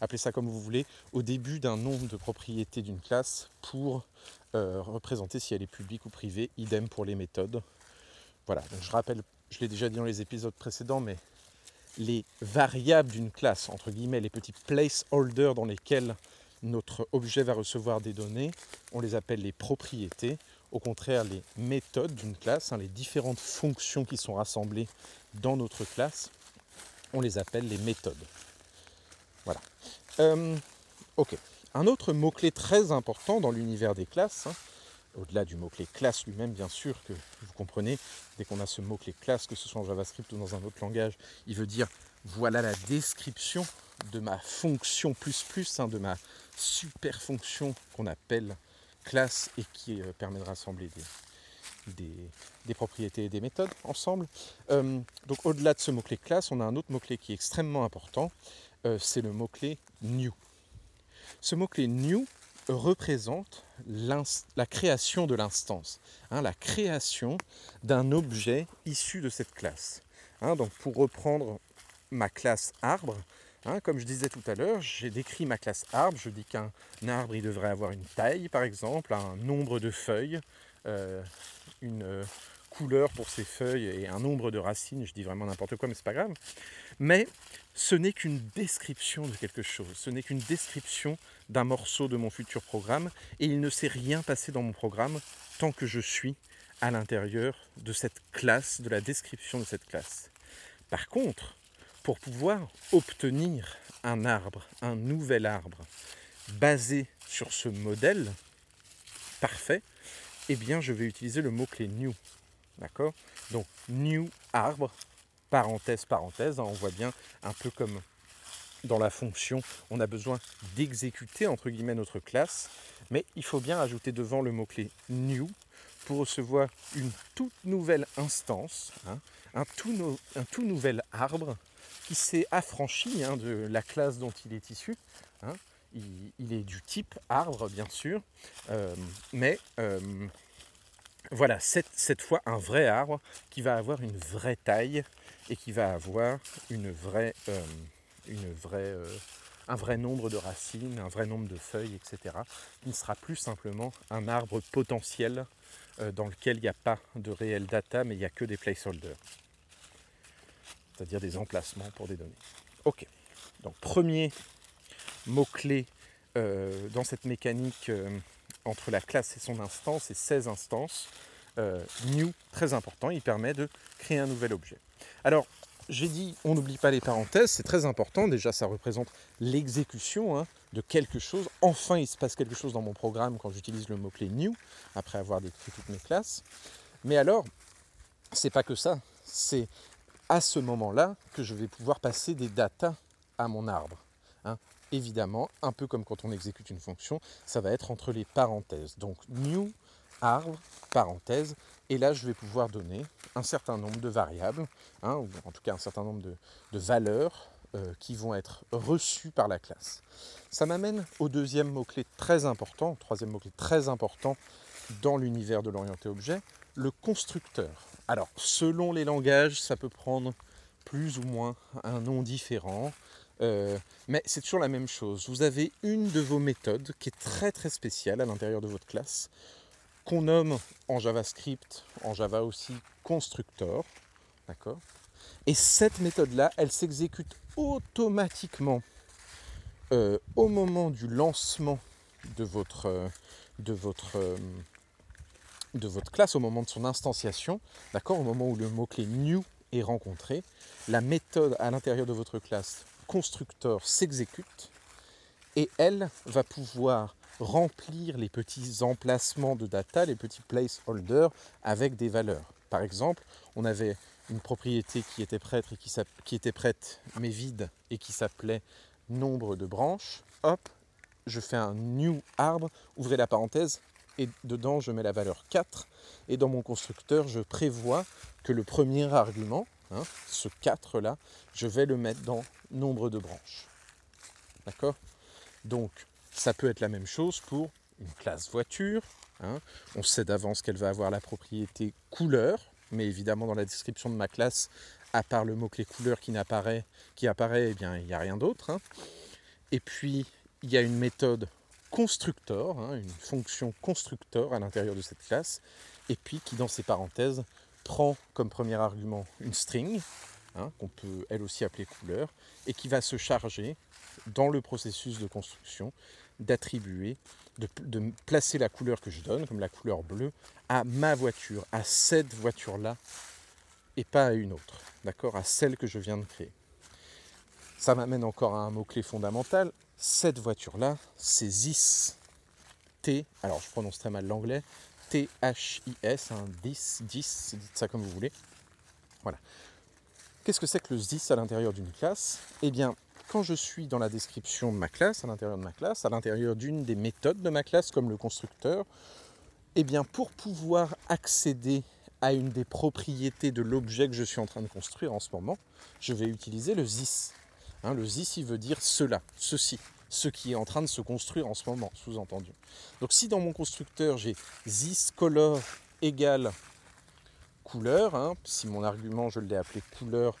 appelez ça comme vous voulez, au début d'un nombre de propriétés d'une classe pour euh, représenter si elle est publique ou privée, idem pour les méthodes. Voilà, je rappelle, je l'ai déjà dit dans les épisodes précédents, mais les variables d'une classe, entre guillemets, les petits placeholders dans lesquels notre objet va recevoir des données, on les appelle les propriétés. Au contraire, les méthodes d'une classe, hein, les différentes fonctions qui sont rassemblées dans notre classe, on les appelle les méthodes. Voilà. Euh, ok. Un autre mot-clé très important dans l'univers des classes, hein, au-delà du mot-clé classe lui-même, bien sûr, que vous comprenez, dès qu'on a ce mot-clé classe, que ce soit en JavaScript ou dans un autre langage, il veut dire voilà la description de ma fonction plus plus, hein, de ma super fonction qu'on appelle classe et qui euh, permet de rassembler des, propriétés et des méthodes ensemble. Euh, donc au-delà de ce mot-clé classe, on a un autre mot-clé qui est extrêmement important, euh, c'est le mot-clé new. Ce mot-clé new représente la création de l'instance, hein, la création d'un objet issu de cette classe. Hein, donc pour reprendre ma classe arbre, hein, comme je disais tout à l'heure, j'ai décrit ma classe arbre, je dis qu'un arbre il devrait avoir une taille par exemple, un nombre de feuilles, euh, une euh, couleur pour ses feuilles et un nombre de racines, je dis vraiment n'importe quoi mais c'est pas grave. Mais ce n'est qu'une description de quelque chose, ce n'est qu'une description d'un morceau de mon futur programme et il ne s'est rien passé dans mon programme tant que je suis à l'intérieur de cette classe, de la description de cette classe. Par contre, pour pouvoir obtenir un arbre, un nouvel arbre, basé sur ce modèle parfait, eh bien je vais utiliser le mot-clé new. D'accord? Donc new arbre, parenthèse, parenthèse, hein, on voit bien un peu comme dans la fonction, on a besoin d'exécuter entre guillemets notre classe, mais il faut bien ajouter devant le mot-clé new pour recevoir une toute nouvelle instance, hein, un, tout nouvel arbre qui s'est affranchi hein, de la classe dont il est issu. Hein. Il, est du type arbre, bien sûr, euh, mais euh, voilà, cette, cette, fois un vrai arbre qui va avoir une vraie taille et qui va avoir une vraie, euh, une vraie, un vrai nombre de racines, un vrai nombre de feuilles, etc. Il ne sera plus simplement un arbre potentiel dans lequel il n'y a pas de réel data, mais il n'y a que des placeholders c'est-à-dire des emplacements pour des données. Ok, donc premier mot-clé euh, dans cette mécanique euh, entre la classe et son instance et 16 instances. Euh, new, très important, il permet de créer un nouvel objet. Alors, j'ai dit, on n'oublie pas les parenthèses, c'est très important. Déjà, ça représente l'exécution hein, de quelque chose. Enfin, il se passe quelque chose dans mon programme quand j'utilise le mot-clé new, après avoir décrit toutes mes classes. Mais alors, c'est pas que ça. C'est à ce moment-là que je vais pouvoir passer des datas à mon arbre. Hein. Évidemment, un peu comme quand on exécute une fonction, ça va être entre les parenthèses. Donc new arbre, parenthèse, et là je vais pouvoir donner un certain nombre de variables, hein, ou en tout cas un certain nombre de, valeurs euh, qui vont être reçues par la classe. Ça m'amène au deuxième mot-clé très important, troisième mot-clé très important dans l'univers de l'orienté objet, le constructeur. Alors, selon les langages, ça peut prendre plus ou moins un nom différent. Euh, mais c'est toujours la même chose. Vous avez une de vos méthodes qui est très très spéciale à l'intérieur de votre classe, qu'on nomme en JavaScript, en Java aussi, constructor. Et cette méthode-là, elle s'exécute automatiquement euh, au moment du lancement de votre, euh, de votre, de votre classe, au moment de son instanciation, d'accord? Au moment où le mot-clé new est rencontré, la méthode à l'intérieur de votre classe constructeur s'exécute et elle va pouvoir remplir les petits emplacements de data, les petits placeholders avec des valeurs. Par exemple, on avait une propriété qui était prête, et qui, était prête mais vide et qui s'appelait nombre de branches. Hop, je fais un new arbre, ouvrez la parenthèse, et dedans je mets la valeur 4. Et dans mon constructeur, je prévois que le premier argument, Hein, ce 4 là, je vais le mettre dans nombre de branches. D'accord? Donc, ça peut être la même chose pour une classe voiture. Hein. On sait d'avance qu'elle va avoir la propriété couleur, mais évidemment dans la description de ma classe, à part le mot-clé couleur qui apparaît, qui apparaît, eh bien, il n'y a rien d'autre. Hein. Et puis, il y a une méthode constructor, une fonction constructor à l'intérieur de cette classe, et puis qui, dans ses parenthèses, prend comme premier argument une string, hein, qu'on peut elle aussi appeler couleur, et qui va se charger dans le processus de construction d'attribuer, de, placer la couleur que je donne, comme la couleur bleue, à ma voiture, à cette voiture-là, et pas à une autre, d'accord, à celle que je viens de créer. Ça m'amène encore à un mot-clé fondamental. Cette voiture-là, c'est ZIS. T, alors je prononce très mal l'anglais, T-H-I-S, un 10, 10, dites ça comme vous voulez. Voilà. Qu'est-ce que c'est que le 10 à l'intérieur d'une classe? Eh bien, quand je suis dans la description de ma classe, à l'intérieur de ma classe, à l'intérieur d'une des méthodes de ma classe, comme le constructeur, eh bien, pour pouvoir accéder à une des propriétés de l'objet que je suis en train de construire en ce moment, je vais utiliser le this. Hein, le this, il veut dire cela, ceci ce qui est en train de se construire en ce moment, sous-entendu. Donc si dans mon constructeur j'ai this color égale couleur, hein, si mon argument je l'ai appelé couleur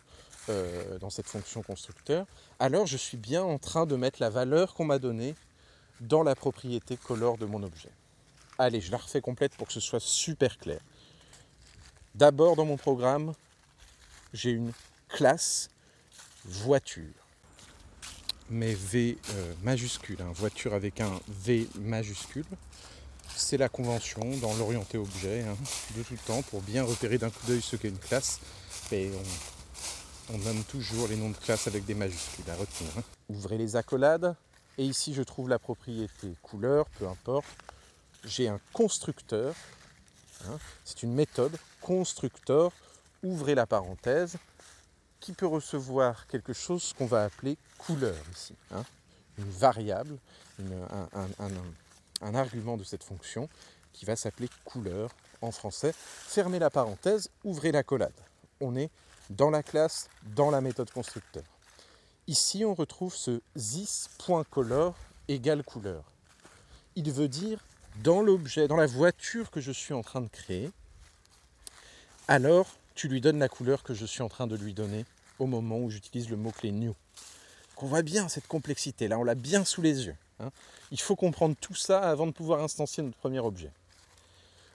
euh, dans cette fonction constructeur, alors je suis bien en train de mettre la valeur qu'on m'a donnée dans la propriété color de mon objet. Allez, je la refais complète pour que ce soit super clair. D'abord dans mon programme, j'ai une classe voiture mais V euh, majuscule, hein, voiture avec un V majuscule. C'est la convention dans l'orienté objet hein, de tout temps pour bien repérer d'un coup d'œil ce qu'est une classe. Nomme toujours les noms de classe avec des majuscules à retenir. Hein. Ouvrez les accolades et ici je trouve la propriété couleur, peu importe. J'ai un constructeur, c'est une méthode constructeur. Ouvrez la parenthèse qui peut recevoir quelque chose qu'on va appeler couleur ici. Hein. une variable, un, argument de cette fonction qui va s'appeler couleur en français. Fermez la parenthèse, ouvrez la collade. On est dans la classe, dans la méthode constructeur. Ici, on retrouve ce this.color égale couleur. Il veut dire dans l'objet, dans la voiture que je suis en train de créer, alors tu lui donnes la couleur que je suis en train de lui donner au moment où j'utilise le mot-clé new. Qu'on voit bien cette complexité, là on l'a bien sous les yeux. Hein. Il faut comprendre tout ça avant de pouvoir instancier notre premier objet.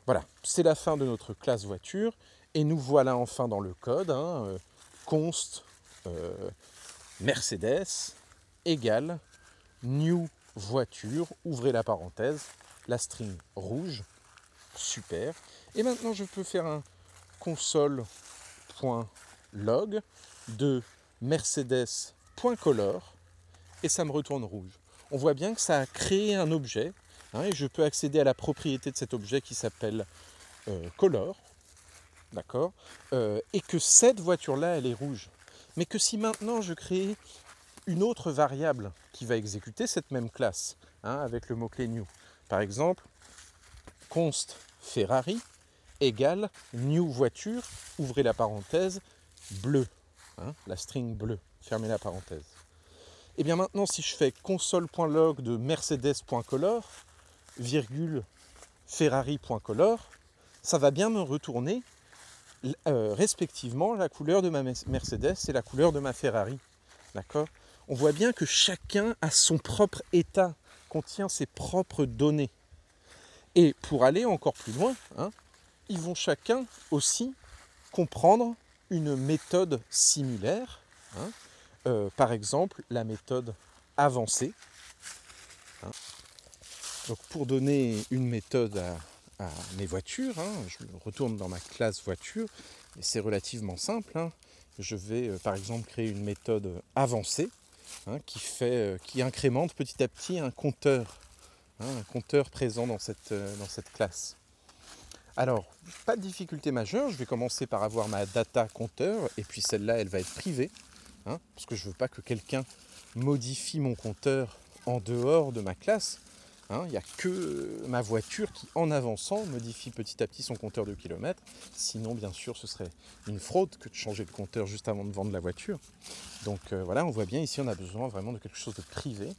Voilà, c'est la fin de notre classe voiture et nous voilà enfin dans le code. Hein, euh, const euh, Mercedes égale new voiture, ouvrez la parenthèse, la string rouge, super. Et maintenant je peux faire un console.log de Mercedes.color et ça me retourne rouge. On voit bien que ça a créé un objet hein, et je peux accéder à la propriété de cet objet qui s'appelle euh, color, d'accord, euh, et que cette voiture-là, elle est rouge. Mais que si maintenant je crée une autre variable qui va exécuter cette même classe hein, avec le mot-clé new, par exemple, const Ferrari égale new voiture, ouvrez la parenthèse, bleu. Hein, la string bleue, fermez la parenthèse. Et bien maintenant, si je fais console.log de mercedes.color, virgule ferrari.color, ça va bien me retourner respectivement la couleur de ma Mercedes et la couleur de ma Ferrari. On voit bien que chacun a son propre état, contient ses propres données. Et pour aller encore plus loin, hein, ils vont chacun aussi comprendre une méthode similaire. Hein. Euh, par exemple, la méthode avancée. Hein. Donc pour donner une méthode mes voitures, je retourne dans ma classe voiture, et c'est relativement simple. Je vais euh, par exemple créer une méthode avancée qui, fait, euh, qui incrémente petit à petit un compteur Hein, un compteur présent dans cette, euh, dans cette classe. Alors, pas de difficulté majeure, je vais commencer par avoir ma data compteur, et puis celle-là, elle va être privée, hein, parce que je ne veux pas que quelqu'un modifie mon compteur en dehors de ma classe. Hein. Il n'y a que ma voiture qui, en avançant, modifie petit à petit son compteur de kilomètres. Sinon, bien sûr, ce serait une fraude que de changer le compteur juste avant de vendre la voiture. Donc euh, voilà, on voit bien ici, on a besoin vraiment de quelque chose de privé.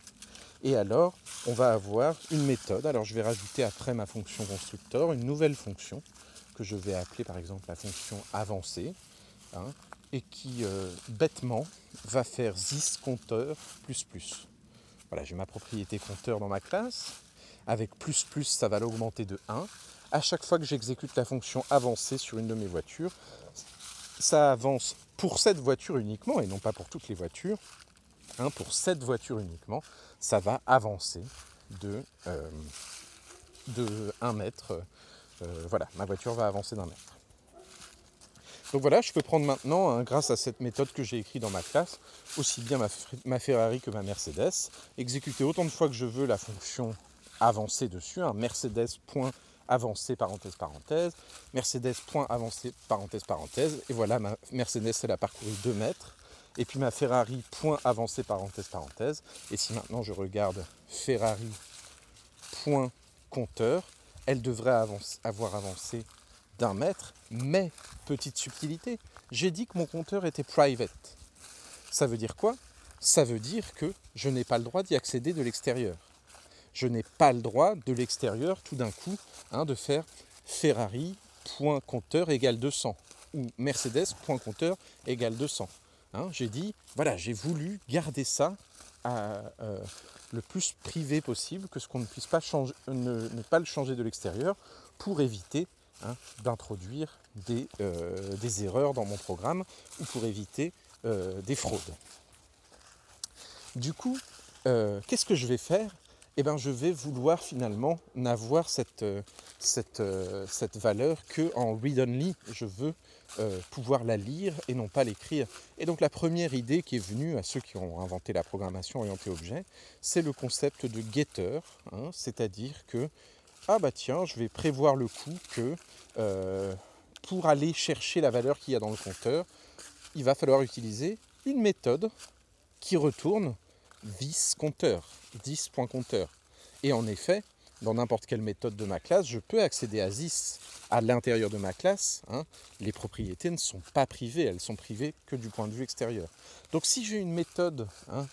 Et alors, on va avoir une méthode. Alors, je vais rajouter après ma fonction constructeur une nouvelle fonction que je vais appeler par exemple la fonction avancée hein, et qui euh, bêtement va faire this compteur plus plus. Voilà, j'ai ma propriété compteur dans ma classe. Avec plus plus, ça va l'augmenter de 1. À chaque fois que j'exécute la fonction avancée sur une de mes voitures, ça avance pour cette voiture uniquement et non pas pour toutes les voitures. Hein, pour cette voiture uniquement, ça va avancer de, euh, de 1 mètre. Euh, voilà, ma voiture va avancer d'un mètre. Donc voilà, je peux prendre maintenant, hein, grâce à cette méthode que j'ai écrite dans ma classe, aussi bien ma, Ferrari que ma Mercedes, exécuter autant de fois que je veux la fonction avancer dessus, un Mercedes.avancé parenthèse parenthèse, Mercedes.avancé parenthèse parenthèse, et voilà, ma Mercedes elle a parcouru 2 mètres, et puis ma Ferrari, point avancé, parenthèse, parenthèse. Et si maintenant je regarde Ferrari, point compteur, elle devrait avoir avancé d'un mètre, mais petite subtilité, j'ai dit que mon compteur était private. Ça veut dire quoi? Ça veut dire que je n'ai pas le droit d'y accéder de l'extérieur. Je n'ai pas le droit de l'extérieur tout d'un coup hein, de faire Ferrari, point compteur égale 200 ou Mercedes, point compteur égale 200. Hein, j'ai dit, voilà, j'ai voulu garder ça euh, le plus privé possible, que ce qu'on ne puisse pas changer, ne, pas le changer de l'extérieur pour éviter hein, d'introduire euh, des, erreurs dans mon programme ou pour éviter euh, des fraudes. Du coup, qu'est-ce que je vais faire? Eh ben, je vais vouloir finalement n'avoir cette, valeur que en read-only. Je veux euh, pouvoir la lire et non pas l'écrire. Et donc la première idée qui est venue à ceux qui ont inventé la programmation orientée objet, c'est le concept de getter, hein, c'est-à-dire que, ah bah tiens, je vais prévoir le coup que euh, pour aller chercher la valeur qu'il y a dans le compteur, il va falloir utiliser une méthode qui retourne this compteur, this.compteur. Et en effet, dans n'importe quelle méthode de ma classe, je peux accéder à this à l'intérieur de ma classe, hein, les propriétés ne sont pas privées, elles sont privées que du point de vue extérieur. Donc si j'ai une méthode hein,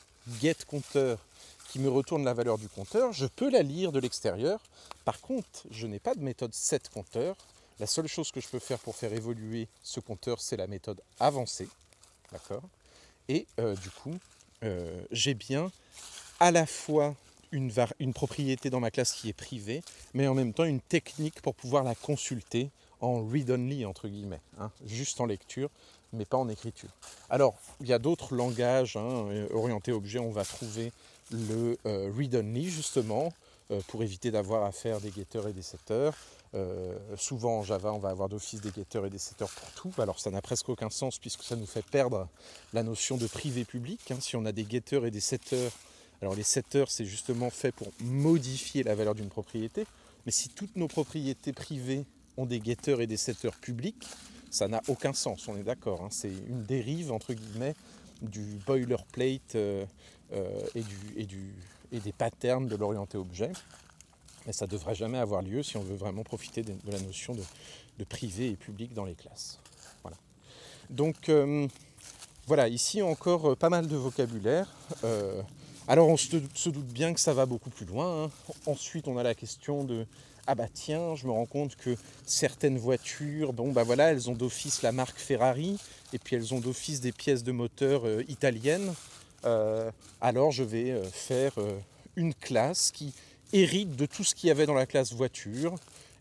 qui me retourne la valeur du compteur, je peux la lire de l'extérieur. Par contre, je n'ai pas de méthode setCompteur. La seule chose que je peux faire pour faire évoluer ce compteur, c'est la méthode avancée. D'accord? Et euh, du coup, euh, j'ai bien à la fois une, propriété dans ma classe qui est privée, mais en même temps une technique pour pouvoir la consulter en read-only, entre guillemets, hein, juste en lecture, mais pas en écriture. Alors, il y a d'autres langages hein, orientés objets, on va trouver le euh, read-only, justement, euh, pour éviter d'avoir à faire des getters et des setters. Euh, souvent en Java, on va avoir d'office des getters et des setters pour tout. Alors ça n'a presque aucun sens puisque ça nous fait perdre la notion de privé public. Hein. Si on a des getters et des setters alors les setters, c'est justement fait pour modifier la valeur d'une propriété. Mais si toutes nos propriétés privées ont des getters et des setters publics, ça n'a aucun sens, on est d'accord. Hein. C'est une dérive, entre guillemets, du boilerplate euh, et, des patterns de l'orienté objet. Mais ça ne devrait jamais avoir lieu si on veut vraiment profiter de, la notion de, privé et public dans les classes. Voilà. Donc euh, voilà, ici encore pas mal de vocabulaire. Alors on se, doute bien que ça va beaucoup plus loin. Hein. Ensuite on a la question de ah bah tiens, je me rends compte que certaines voitures, bon bah voilà, elles ont d'office la marque Ferrari, et puis elles ont d'office des pièces de moteur euh, italiennes. Euh, alors je vais euh, faire une classe qui hérite de tout ce qu'il y avait dans la classe voiture,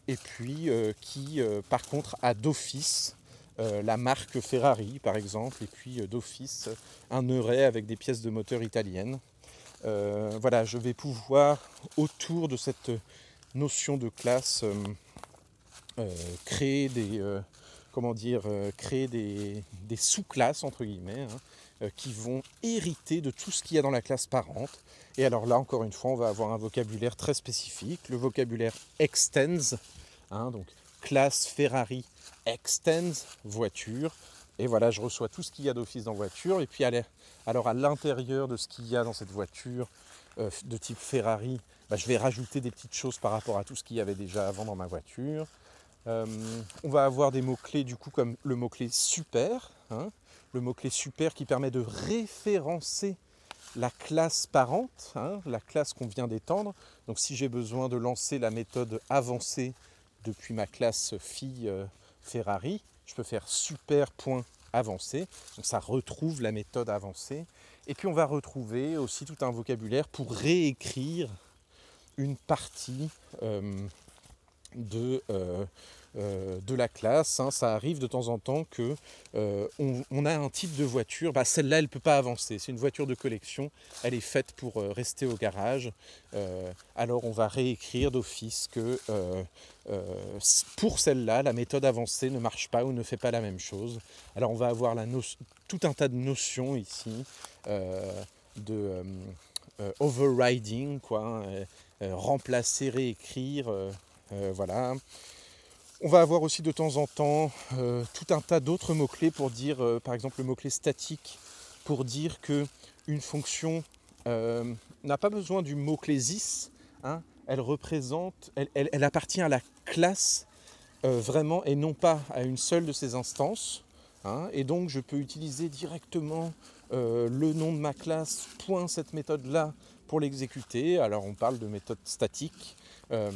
et puis qui par contre a d'office la marque Ferrari par exemple, et puis d'office un Neuret avec des pièces de moteur italiennes. voilà, je vais pouvoir autour de cette notion de classe, euh, euh, créer des, euh, comment dire, créer des, sous-classes, entre guillemets, hein, qui vont hériter de tout ce qu'il y a dans la classe parente. Et alors là, encore une fois, on va avoir un vocabulaire très spécifique, le vocabulaire extends, hein, donc classe Ferrari extends voiture. Et voilà, je reçois tout ce qu'il y a d'office dans voiture. Et puis alors à l'intérieur de ce qu'il y a dans cette voiture de type Ferrari, bah, je vais rajouter des petites choses par rapport à tout ce qu'il y avait déjà avant dans ma voiture. Euh, on va avoir des mots-clés du coup comme le mot-clé super, hein. Le mot-clé super qui permet de référencer la classe parente, hein, la classe qu'on vient d'étendre. Donc si j'ai besoin de lancer la méthode avancée depuis ma classe fille euh, Ferrari, je peux faire super.avancé. Donc ça retrouve la méthode avancée. Et puis on va retrouver aussi tout un vocabulaire pour réécrire une partie euh, de, euh, euh, de la classe. Hein. Ça arrive de temps en temps que on, a un type de voiture, bah, celle-là elle ne peut pas avancer. C'est une voiture de collection, elle est faite pour rester au garage. alors on va réécrire d'office que pour celle-là, la méthode avancée ne marche pas ou ne fait pas la même chose. Alors on va avoir la tout un tas de notions ici de overriding, quoi. Hein, euh, remplacer, réécrire. Euh, euh, voilà. On va avoir aussi de temps en temps tout un tas d'autres mots-clés pour dire, par exemple le mot-clé statique, pour dire que une fonction n'a pas besoin du mot-clé this, hein. elle représente, elle, appartient à la classe vraiment et non pas à une seule de ses instances. Hein. et donc je peux utiliser directement le nom de ma classe, point cette méthode-là, pour l'exécuter. Alors on parle de méthode statique, euh,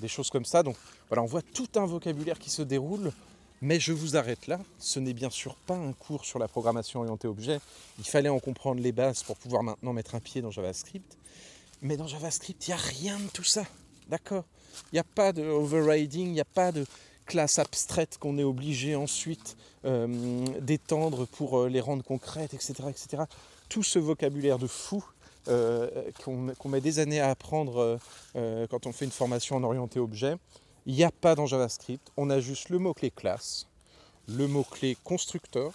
des choses comme ça. Donc voilà, on voit tout un vocabulaire qui se déroule. Mais je vous arrête là. Ce n'est bien sûr pas un cours sur la programmation orientée objet. Il fallait en comprendre les bases pour pouvoir maintenant mettre un pied dans JavaScript. Mais dans JavaScript, il n'y a rien de tout ça. D'accord? Il n'y a pas de overriding, il n'y a pas de classe abstraite qu'on est obligé ensuite euh, d'étendre pour euh, les rendre concrètes, etc., etc. Tout ce vocabulaire de fou euh, qu'on met des années à apprendre euh, euh, quand on fait une formation en orienté objet. Il n'y a pas dans JavaScript, on a juste le mot-clé classe, le mot-clé constructeur,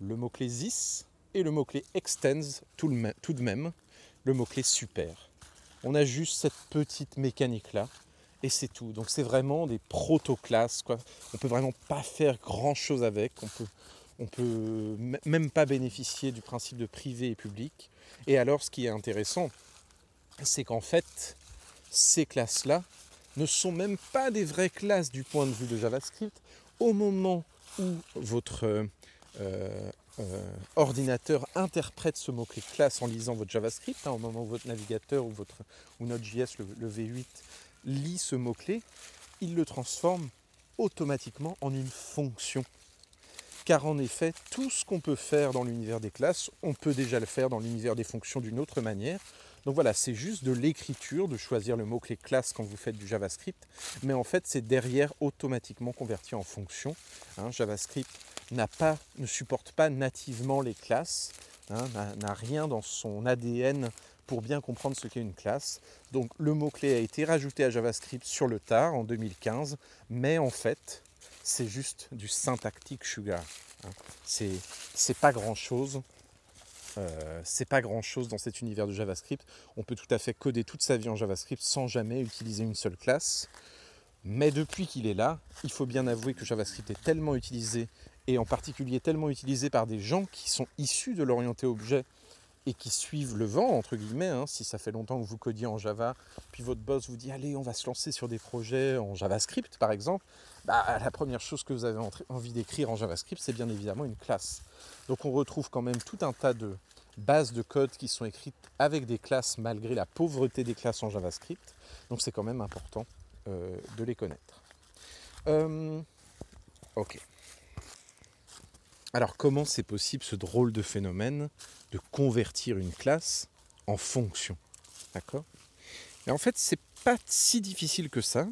le mot-clé this et le mot-clé extends tout, de même, le mot-clé super. On a juste cette petite mécanique-là et c'est tout. Donc c'est vraiment des proto-classes. Quoi. On peut vraiment pas faire grand-chose avec. On peut, on peut même pas bénéficier du principe de privé et public. Et alors, ce qui est intéressant, c'est qu'en fait, ces classes-là ne sont même pas des vraies classes du point de vue de JavaScript. Au moment où votre euh, euh, ordinateur interprète ce mot-clé classe en lisant votre JavaScript, hein, au moment où votre navigateur ou, votre, ou Node.js, le V8, lit ce mot-clé, il le transforme automatiquement en une fonction car en effet, tout ce qu'on peut faire dans l'univers des classes, on peut déjà le faire dans l'univers des fonctions d'une autre manière. Donc voilà, c'est juste de l'écriture, de choisir le mot-clé classe quand vous faites du JavaScript, mais en fait c'est derrière automatiquement converti en fonction. Hein. JavaScript pas, ne supporte pas nativement les classes, hein, n'a rien dans son ADN pour bien comprendre ce qu'est une classe. Donc le mot-clé a été rajouté à JavaScript sur le tard en 2015, mais en fait c'est juste du syntactique sugar. Hein. C'est pas grand chose. Euh, c'est pas grand chose dans cet univers de JavaScript. On peut tout à fait coder toute sa vie en JavaScript sans jamais utiliser une seule classe. Mais depuis qu'il est là, il faut bien avouer que JavaScript est tellement utilisé, et en particulier tellement utilisé par des gens qui sont issus de l'orienté objet et qui suivent le vent, entre guillemets, hein, si ça fait longtemps que vous codiez en Java, puis votre boss vous dit allez, on va se lancer sur des projets en JavaScript par exemple, bah, la première chose que vous avez envie d'écrire en JavaScript, c'est bien évidemment une classe. Donc on retrouve quand même tout un tas de bases de code qui sont écrites avec des classes malgré la pauvreté des classes en JavaScript. Donc c'est quand même important de les connaître. ok. Alors comment c'est possible ce drôle de phénomène de convertir une classe en fonction? D'accord? Mais en fait, c'est pas si difficile que ça.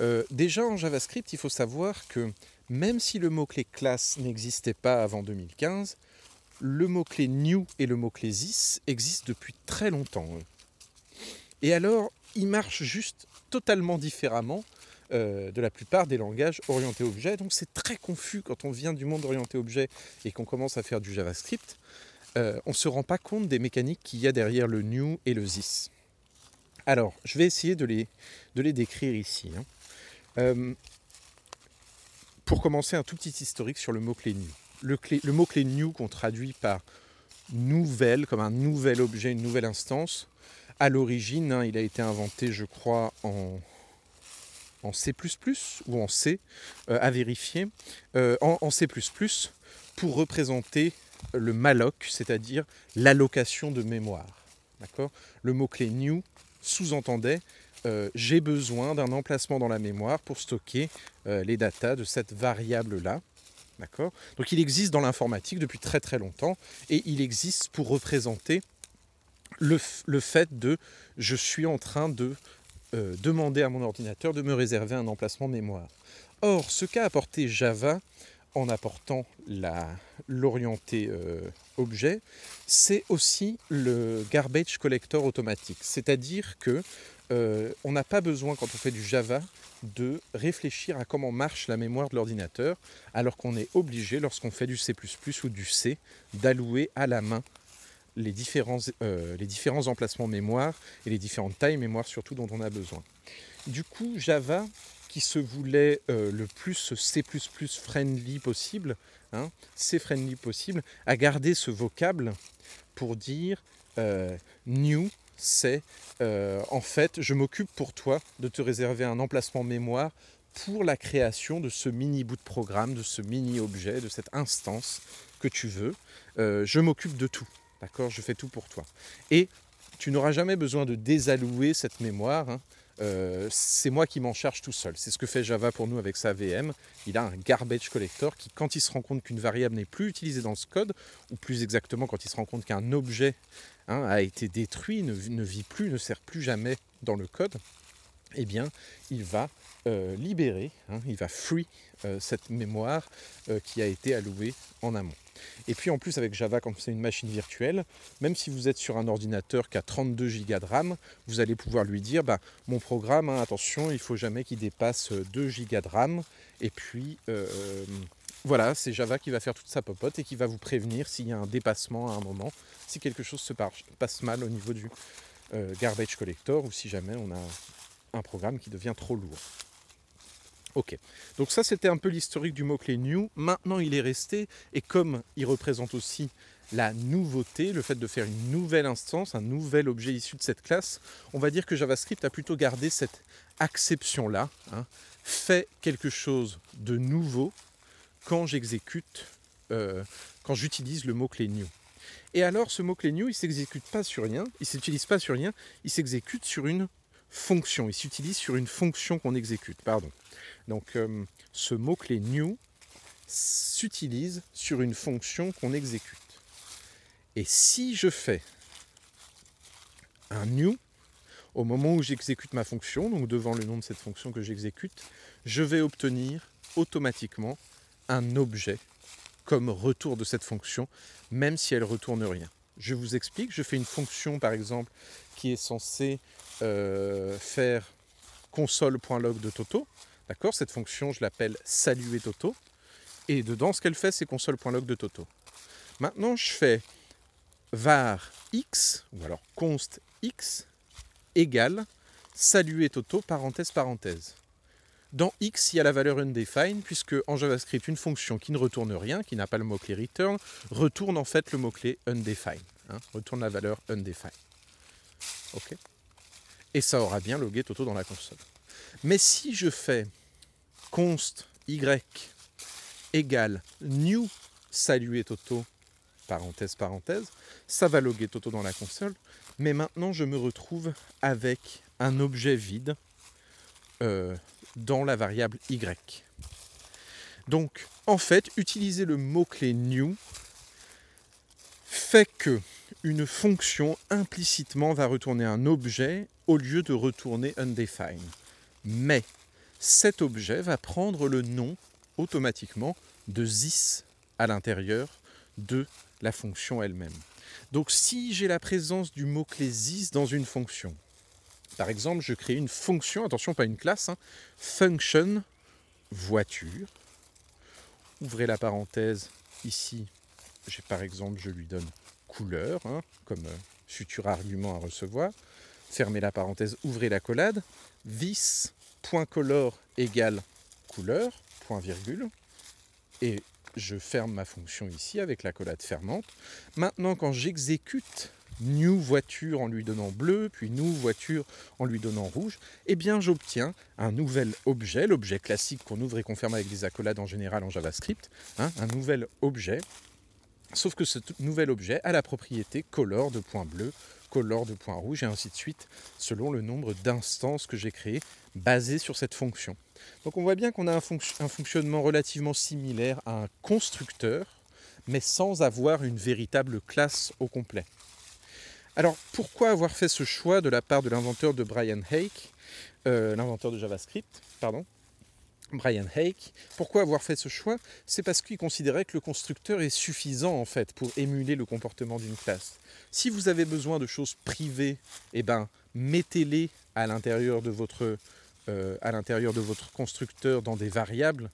Euh, déjà en JavaScript, il faut savoir que même si le mot-clé classe n'existait pas avant 2015, le mot-clé new et le mot-clé this existent depuis très longtemps. Et alors, ils marchent juste totalement différemment euh, de la plupart des langages orientés objet. Donc c'est très confus quand on vient du monde orienté objet et qu'on commence à faire du JavaScript. Euh, on ne se rend pas compte des mécaniques qu'il y a derrière le new et le this. Alors, je vais essayer de les, décrire ici. Hein. Euh, pour commencer, un tout petit historique sur le mot-clé new. Le, le mot-clé new qu'on traduit par nouvelle, comme un nouvel objet, une nouvelle instance, à l'origine, hein, il a été inventé, je crois, en en C ou en C, euh, à vérifier, euh, en, C pour représenter le malloc, c'est-à-dire l'allocation de mémoire. Le mot-clé new sous-entendait euh, j'ai besoin d'un emplacement dans la mémoire pour stocker les datas de cette variable-là. Donc il existe dans l'informatique depuis très très longtemps et il existe pour représenter le fait de je suis en train de euh, demander à mon ordinateur de me réserver un emplacement mémoire. Or, ce qu'a apporté Java en apportant l'orienté euh, objet, c'est aussi le garbage collector automatique. C'est-à-dire que euh, on n'a pas besoin, quand on fait du Java, de réfléchir à comment marche la mémoire de l'ordinateur, alors qu'on est obligé, lorsqu'on fait du C ou du C, d'allouer à la main les différents, euh, les différents emplacements mémoire et les différentes tailles mémoire surtout dont on a besoin. Du coup, Java, qui se voulait euh, le plus C++ friendly possible, hein, C friendly possible, a gardé ce vocable pour dire euh, new, c'est en fait, je m'occupe pour toi de te réserver un emplacement mémoire pour la création de ce mini bout de programme, de ce mini objet, de cette instance que tu veux. je m'occupe de tout. D'accord Je fais tout pour toi. Et tu n'auras jamais besoin de désallouer cette mémoire. Hein. Euh, c'est moi qui m'en charge tout seul. C'est ce que fait Java pour nous avec sa VM. Il a un garbage collector qui, quand il se rend compte qu'une variable n'est plus utilisée dans ce code, ou plus exactement quand il se rend compte qu'un objet hein, a été détruit, ne, vit plus, ne sert plus jamais dans le code, eh bien, il va euh, libérer, hein, il va free euh, cette mémoire qui a été allouée en amont. Et puis en plus avec Java, quand c'est une machine virtuelle, même si vous êtes sur un ordinateur qui a 32 Go de RAM, vous allez pouvoir lui dire, bah, mon programme, hein, attention, il faut jamais qu'il dépasse 2 Go de RAM. Et puis euh, voilà, c'est Java qui va faire toute sa popote et qui va vous prévenir s'il y a un dépassement à un moment, si quelque chose se passe mal au niveau du euh, garbage collector ou si jamais on a un programme qui devient trop lourd. Ok, donc ça c'était un peu l'historique du mot-clé new. Maintenant il est resté, et comme il représente aussi la nouveauté, le fait de faire une nouvelle instance, un nouvel objet issu de cette classe, on va dire que JavaScript a plutôt gardé cette acception-là, hein. fait quelque chose de nouveau quand j'exécute, euh, quand j'utilise le mot-clé new. Et alors ce mot-clé new, il ne s'exécute pas sur rien, il ne s'utilise pas sur rien, il s'exécute sur une fonction, il s'utilise sur une fonction qu'on exécute, pardon. Donc euh, ce mot-clé new s'utilise sur une fonction qu'on exécute. Et si je fais un new, au moment où j'exécute ma fonction, donc devant le nom de cette fonction que j'exécute, je vais obtenir automatiquement un objet comme retour de cette fonction, même si elle retourne rien. Je vous explique, je fais une fonction par exemple qui est censée euh, faire console.log de Toto. D'accord Cette fonction, je l'appelle saluer Toto. Et dedans, ce qu'elle fait, c'est console.log de Toto. Maintenant, je fais var x, ou alors const x, égale saluer Toto, parenthèse, parenthèse. Dans x, il y a la valeur undefined, puisque en JavaScript, une fonction qui ne retourne rien, qui n'a pas le mot-clé return, retourne en fait le mot-clé undefined. Hein, retourne la valeur undefined. OK? Et ça aura bien logué Toto dans la console. Mais si je fais const y égale new saluer Toto, parenthèse, parenthèse, ça va loguer Toto dans la console, mais maintenant je me retrouve avec un objet vide euh, dans la variable y. Donc en fait, utiliser le mot-clé new fait que une fonction implicitement va retourner un objet au lieu de retourner undefined. Mais cet objet va prendre le nom automatiquement de this à l'intérieur de la fonction elle-même. Donc si j'ai la présence du mot-clé this dans une fonction, par exemple je crée une fonction, attention pas une classe, hein, function voiture, ouvrez la parenthèse ici, par exemple je lui donne couleur, hein, comme euh, futur argument à recevoir, fermez la parenthèse, ouvrez la collade, vis.color égale couleur, point virgule, et je ferme ma fonction ici avec la fermante. Maintenant, quand j'exécute new voiture en lui donnant bleu, puis new voiture en lui donnant rouge, eh bien j'obtiens un nouvel objet, l'objet classique qu'on ouvre et qu'on ferme avec des accolades en général en JavaScript, hein, un nouvel objet, sauf que ce nouvel objet a la propriété color de point bleu, color de point rouge et ainsi de suite, selon le nombre d'instances que j'ai créées basées sur cette fonction. Donc on voit bien qu'on a un, un, fonctionnement relativement similaire à un constructeur, mais sans avoir une véritable classe au complet. Alors pourquoi avoir fait ce choix de la part de l'inventeur de Brian Hake, euh, l'inventeur de JavaScript, pardon, Brian Hake, pourquoi avoir fait ce choix? C'est parce qu'il considérait que le constructeur est suffisant en fait pour émuler le comportement d'une classe. Si vous avez besoin de choses privées, eh ben, mettez-les à l'intérieur de votre euh, à l'intérieur de votre constructeur dans des variables,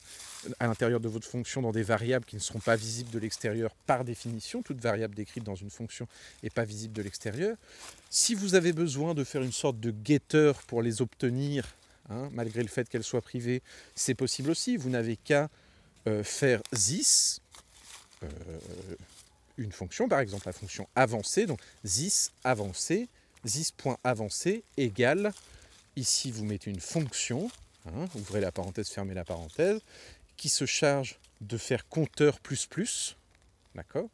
à l'intérieur de votre fonction dans des variables qui ne seront pas visibles de l'extérieur par définition. Toute variable décrite dans une fonction n'est pas visible de l'extérieur. Si vous avez besoin de faire une sorte de getter pour les obtenir, hein, malgré le fait qu'elles soient privées, c'est possible aussi. Vous n'avez qu'à euh, faire this, euh, une fonction, par exemple la fonction avancée, donc this avancé, this.avancé égale Ici, vous mettez une fonction, hein, ouvrez la parenthèse, fermez la parenthèse, qui se charge de faire compteur plus plus, d'accord?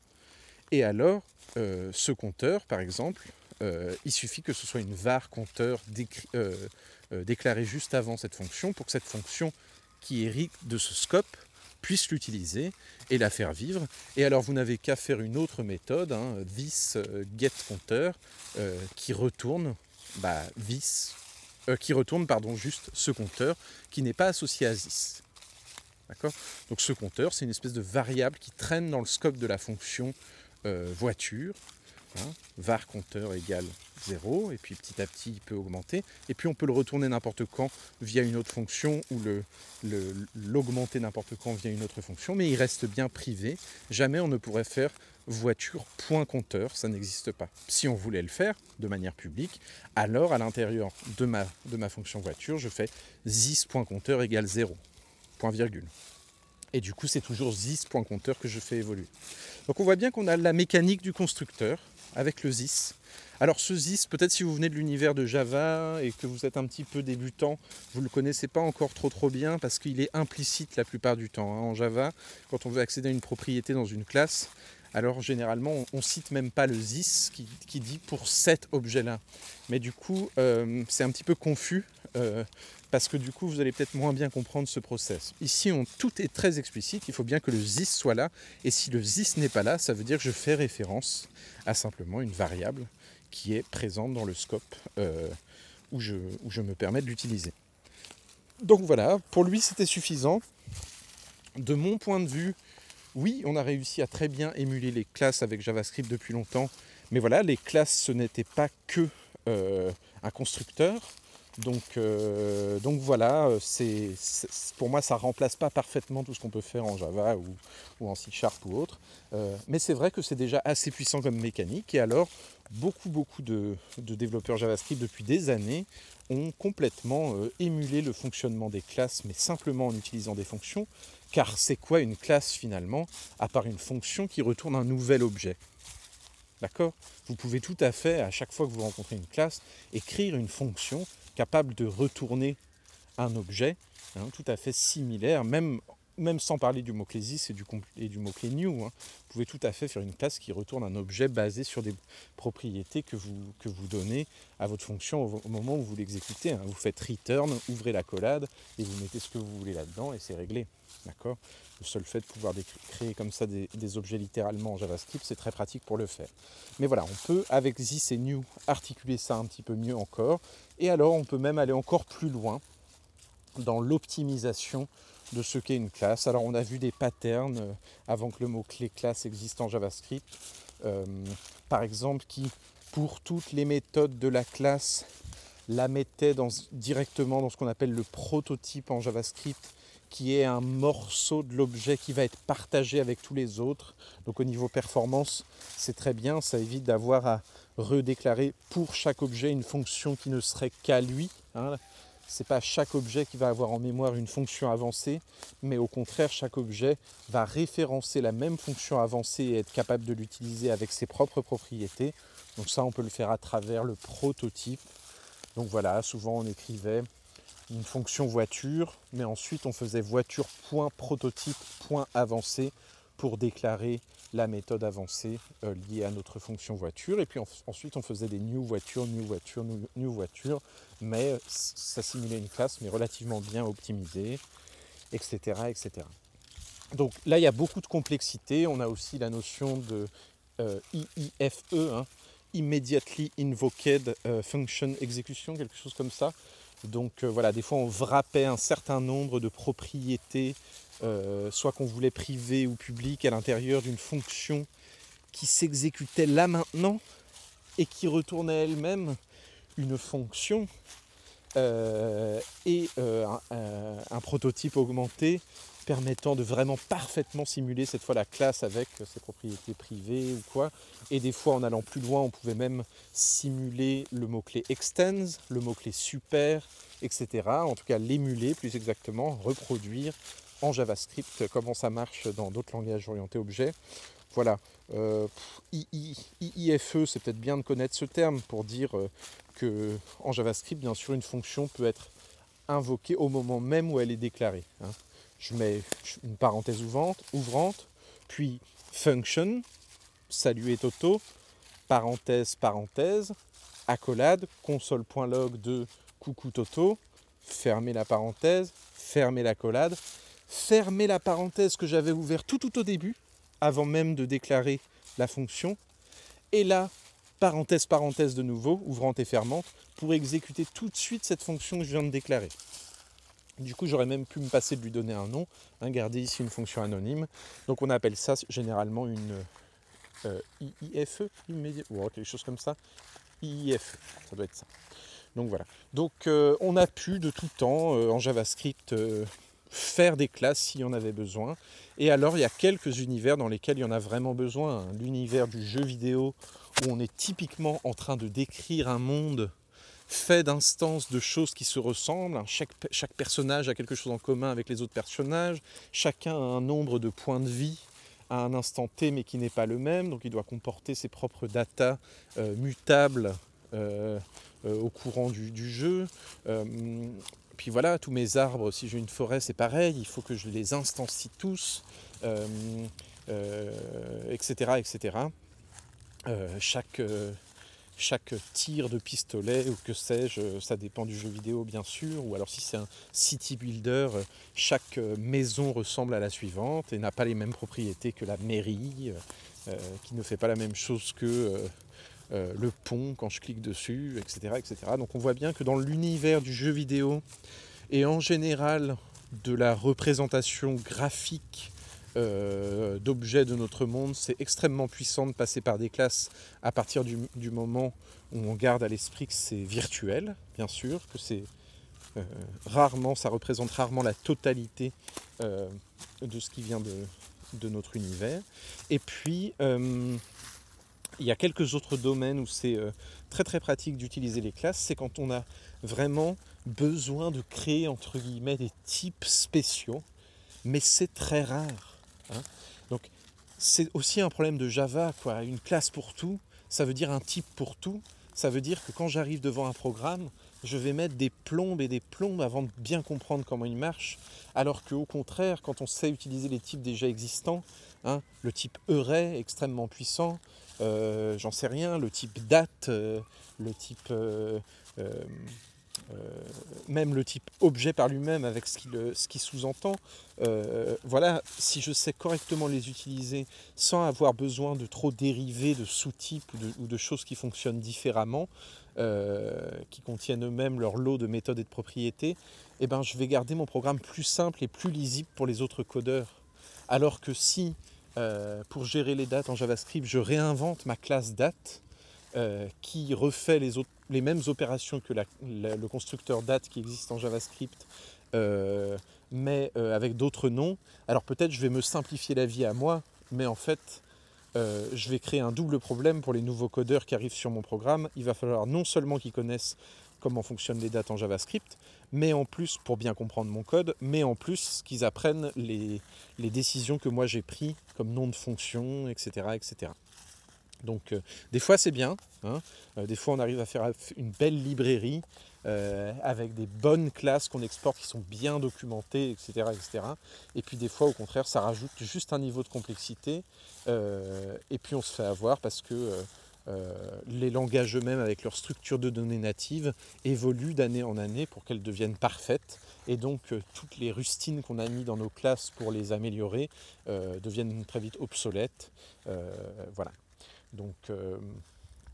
Et alors, euh, ce compteur, par exemple, euh, il suffit que ce soit une var compteur euh, déclarée juste avant cette fonction pour que cette fonction qui hérite de ce scope puisse l'utiliser et la faire vivre. Et alors vous n'avez qu'à faire une autre méthode, hein, this get compteur, qui retourne bah, this euh, qui retourne pardon, juste ce compteur qui n'est pas associé à this. D'accord? Donc ce compteur, c'est une espèce de variable qui traîne dans le scope de la fonction euh, voiture. Hein, var compteur égale 0, et puis petit à petit il peut augmenter, et puis on peut le retourner n'importe quand via une autre fonction, ou l'augmenter le, n'importe quand via une autre fonction, mais il reste bien privé. Jamais on ne pourrait faire voiture point compteur, ça n'existe pas. Si on voulait le faire de manière publique, alors à l'intérieur de ma, de ma fonction voiture, je fais this.compteur égale 0, point virgule. Et du coup, c'est toujours this.compteur que je fais évoluer. Donc on voit bien qu'on a la mécanique du constructeur avec le this. Alors ce this, peut-être si vous venez de l'univers de Java et que vous êtes un petit peu débutant, vous ne le connaissez pas encore trop trop bien parce qu'il est implicite la plupart du temps. Hein. En Java, quand on veut accéder à une propriété dans une classe, alors généralement, on, ne cite même pas le this qui, dit pour cet objet-là. Mais du coup, euh, c'est un petit peu confus euh, parce que du coup, vous allez peut-être moins bien comprendre ce process. Ici, tout est très explicite. Il faut bien que le this soit là. Et si le this n'est pas là, ça veut dire que je fais référence à simplement une variable qui est présente dans le scope euh, où, je, me permets de l'utiliser. Donc voilà, pour lui, c'était suffisant. De mon point de vue, oui, on a réussi à très bien émuler les classes avec JavaScript depuis longtemps, mais voilà, les classes, ce n'était pas que euh, un constructeur. Donc, euh, voilà, pour moi, ça remplace pas parfaitement tout ce qu'on peut faire en Java ou, en C Sharp ou autre. Mais c'est vrai que c'est déjà assez puissant comme mécanique. Et alors, beaucoup, beaucoup de, développeurs JavaScript depuis des années ont complètement émulé le fonctionnement des classes, mais simplement en utilisant des fonctions. Car c'est quoi une classe finalement, à part une fonction qui retourne un nouvel objet? D'accord? Vous pouvez tout à fait, à chaque fois que vous rencontrez une classe, écrire une fonction capable de retourner un objet, hein, tout à fait similaire, même même sans parler du mot-clé this et du, et du mot-clé new, hein, vous pouvez tout à fait faire une classe qui retourne un objet basé sur des propriétés que vous, que vous donnez à votre fonction au, moment où vous l'exécutez. Hein. Vous faites return, ouvrez la collade et vous mettez ce que vous voulez là-dedans et c'est réglé. D'accord? Le seul fait de pouvoir créer comme ça des, des objets littéralement en JavaScript, c'est très pratique pour le faire. Mais voilà, on peut avec this et new articuler ça un petit peu mieux encore. Et alors on peut même aller encore plus loin dans l'optimisation de ce qu'est une classe. Alors on a vu des patterns euh, avant que le mot-clé classe existe en JavaScript. Euh, par exemple qui, pour toutes les méthodes de la classe, la mettait directement dans ce qu'on appelle le prototype en JavaScript, qui est un morceau de l'objet qui va être partagé avec tous les autres. Donc au niveau performance, c'est très bien, ça évite d'avoir à redéclarer pour chaque objet une fonction qui ne serait qu'à lui. Hein c'est pas chaque objet qui va avoir en mémoire une fonction avancée, mais au contraire, chaque objet va référencer la même fonction avancée et être capable de l'utiliser avec ses propres propriétés. Donc ça, on peut le faire à travers le prototype. Donc voilà, souvent on écrivait une fonction voiture, mais ensuite on faisait voiture.prototype.avancé pour déclarer la méthode avancée euh, liée à notre fonction voiture. Et puis ensuite, on faisait des new voitures, new voiture, new, voiture, mais ça simulait une classe, mais relativement bien optimisée, etc., etc. Donc là, il y a beaucoup de complexité. On a aussi la notion de euh, IIFE, hein, Immediately Invoked euh, Function Execution, quelque chose comme ça. Donc voilà, des fois on wrappait un certain nombre de propriétés euh, soit qu'on voulait privé ou public à l'intérieur d'une fonction qui s'exécutait là maintenant et qui retournait elle-même une fonction euh, et euh, un, prototype augmenté permettant de vraiment parfaitement simuler cette fois la classe avec ses propriétés privées ou quoi. Et des fois en allant plus loin, on pouvait même simuler le mot-clé extends, le mot-clé super, etc. En tout cas l'émuler plus exactement, reproduire en JavaScript, comment ça marche dans d'autres langages orientés objets. Voilà. Euh, IIFE, c'est peut-être bien de connaître ce terme pour dire euh, que en JavaScript, bien sûr, une fonction peut être invoquée au moment même où elle est déclarée. Hein. Je mets une parenthèse ouvrante, ouvrante, puis function, salut et toto, parenthèse, parenthèse, accolade, console.log de coucou toto, fermer la parenthèse, fermer l'accolade, fermer la parenthèse que j'avais ouverte tout, au début, avant même de déclarer la fonction. Et là, parenthèse, parenthèse de nouveau, ouvrante et fermante, pour exécuter tout de suite cette fonction que je viens de déclarer. Du coup, j'aurais même pu me passer de lui donner un nom, hein, garder ici une fonction anonyme. Donc on appelle ça généralement une euh, IIFE, ou quelque chose comme ça. IIFE, ça doit être ça. Donc voilà. Donc euh, on a pu de tout temps euh, en JavaScript faire des classes s'il y en avait besoin. Et alors, il y a quelques univers dans lesquels il y en a vraiment besoin. L'univers du jeu vidéo, où on est typiquement en train de décrire un monde fait d'instances de choses qui se ressemblent. Chaque, chaque, personnage a quelque chose en commun avec les autres personnages. Chacun a un nombre de points de vie à un instant T, mais qui n'est pas le même. Donc, il doit comporter ses propres datas euh, mutables. Euh, euh, au courant du, jeu puis voilà, tous mes arbres, si j'ai une forêt, c'est pareil, il faut que je les instancie tous, etc. Euh, etc. Euh, euh, chaque, chaque tir de pistolet ou que sais-je, ça dépend du jeu vidéo bien sûr, ou alors si c'est un city builder, chaque maison ressemble à la suivante et n'a pas les mêmes propriétés que la mairie, qui ne fait pas la même chose que euh, le pont quand je clique dessus, etc., etc. Donc on voit bien que dans l'univers du jeu vidéo et en général de la représentation graphique euh, d'objets de notre monde, c'est extrêmement puissant de passer par des classes à partir du, moment où on garde à l'esprit que c'est virtuel, bien sûr, que c'est euh, rarement, ça représente rarement la totalité de ce qui vient de, notre univers. Et puis, il y a quelques autres domaines où c'est euh, très très pratique d'utiliser les classes, c'est quand on a vraiment besoin de créer entre guillemets des types spéciaux, mais c'est très rare. Hein. Donc c'est aussi un problème de Java, quoi. Une classe pour tout, ça veut dire un type pour tout, Ça veut dire que quand j'arrive devant un programme, je vais mettre des plombes et des plombes avant de bien comprendre comment il marche, alors qu'au contraire, quand on sait utiliser les types déjà existants, hein, le type Euray extrêmement puissant, euh, j'en sais rien, le type date, euh, le type euh, même le type objet par lui-même avec ce qu'il qui sous-entend. voilà, si je sais correctement les utiliser sans avoir besoin de trop dériver de sous-types ou, de, choses qui fonctionnent différemment, qui contiennent eux-mêmes leur lot de méthodes et de propriétés, eh ben, je vais garder mon programme plus simple et plus lisible pour les autres codeurs. Alors que si euh, pour gérer les dates en JavaScript, je réinvente ma classe date euh, qui refait les, mêmes opérations que le constructeur date qui existe en JavaScript, euh, mais avec d'autres noms. Alors peut-être je vais me simplifier la vie à moi, mais en fait, je vais créer un double problème pour les nouveaux codeurs qui arrivent sur mon programme. Il va falloir non seulement qu'ils connaissent comment fonctionnent les dates en JavaScript, mais en plus, pour bien comprendre mon code, mais en plus qu'ils apprennent les, décisions que moi j'ai prises comme nom de fonction, etc. etc. Donc euh, des fois c'est bien, hein. euh, des fois on arrive à faire une belle librairie euh, avec des bonnes classes qu'on exporte qui sont bien documentées, etc., etc. Et puis des fois au contraire ça rajoute juste un niveau de complexité et puis on se fait avoir parce que les langages eux-mêmes, avec leur structure de données native, évoluent d'année en année pour qu'elles deviennent parfaites. Et donc, euh, toutes les rustines qu'on a mis dans nos classes pour les améliorer euh, deviennent très vite obsolètes. voilà. Donc,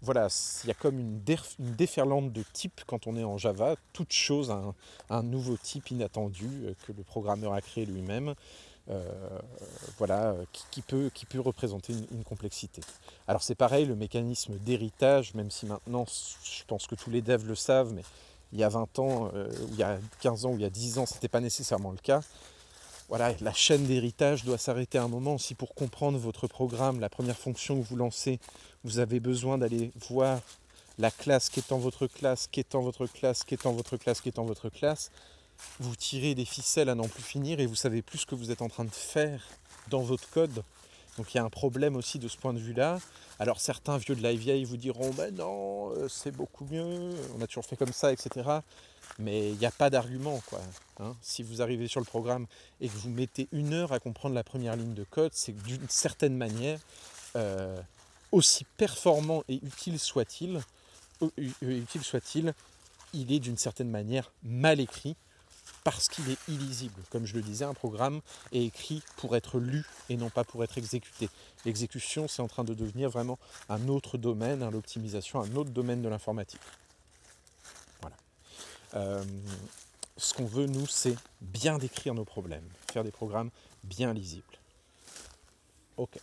voilà, il y a comme une, déferlante de types quand on est en Java. Toute chose a un nouveau type inattendu que le programmeur a créé lui-même. Euh, voilà, qui, peut, qui peut représenter une, complexité. Alors c'est pareil, le mécanisme d'héritage, même si maintenant je pense que tous les devs le savent, mais il y a 20 ans, euh, ou il y a 15 ans, ou il y a 10 ans, ce n'était pas nécessairement le cas. Voilà, la chaîne d'héritage doit s'arrêter à un moment. Si pour comprendre votre programme, la première fonction que vous lancez, vous avez besoin d'aller voir la classe qui est en votre classe, qui est en votre classe, qui est en votre classe, qui est en votre classe, vous tirez des ficelles à n'en plus finir et vous savez plus ce que vous êtes en train de faire dans votre code. Donc il y a un problème aussi de ce point de vue-là. Alors certains vieux de la vieille vous diront ben non, euh, c'est beaucoup mieux, on a toujours fait comme ça, etc. Mais il n'y a pas d'argument quoi. Hein. Si vous arrivez sur le programme et que vous mettez une heure à comprendre la première ligne de code, c'est que d'une certaine manière, euh, aussi performant et utile soit-il, utile soit-il, il est d'une certaine manière mal écrit parce qu'il est illisible. Comme je le disais, un programme est écrit pour être lu et non pas pour être exécuté. L'exécution, c'est en train de devenir vraiment un autre domaine, hein, l'optimisation, un autre domaine de l'informatique. Voilà. Euh, ce qu'on veut, nous, c'est bien décrire nos problèmes, faire des programmes bien lisibles. Ok.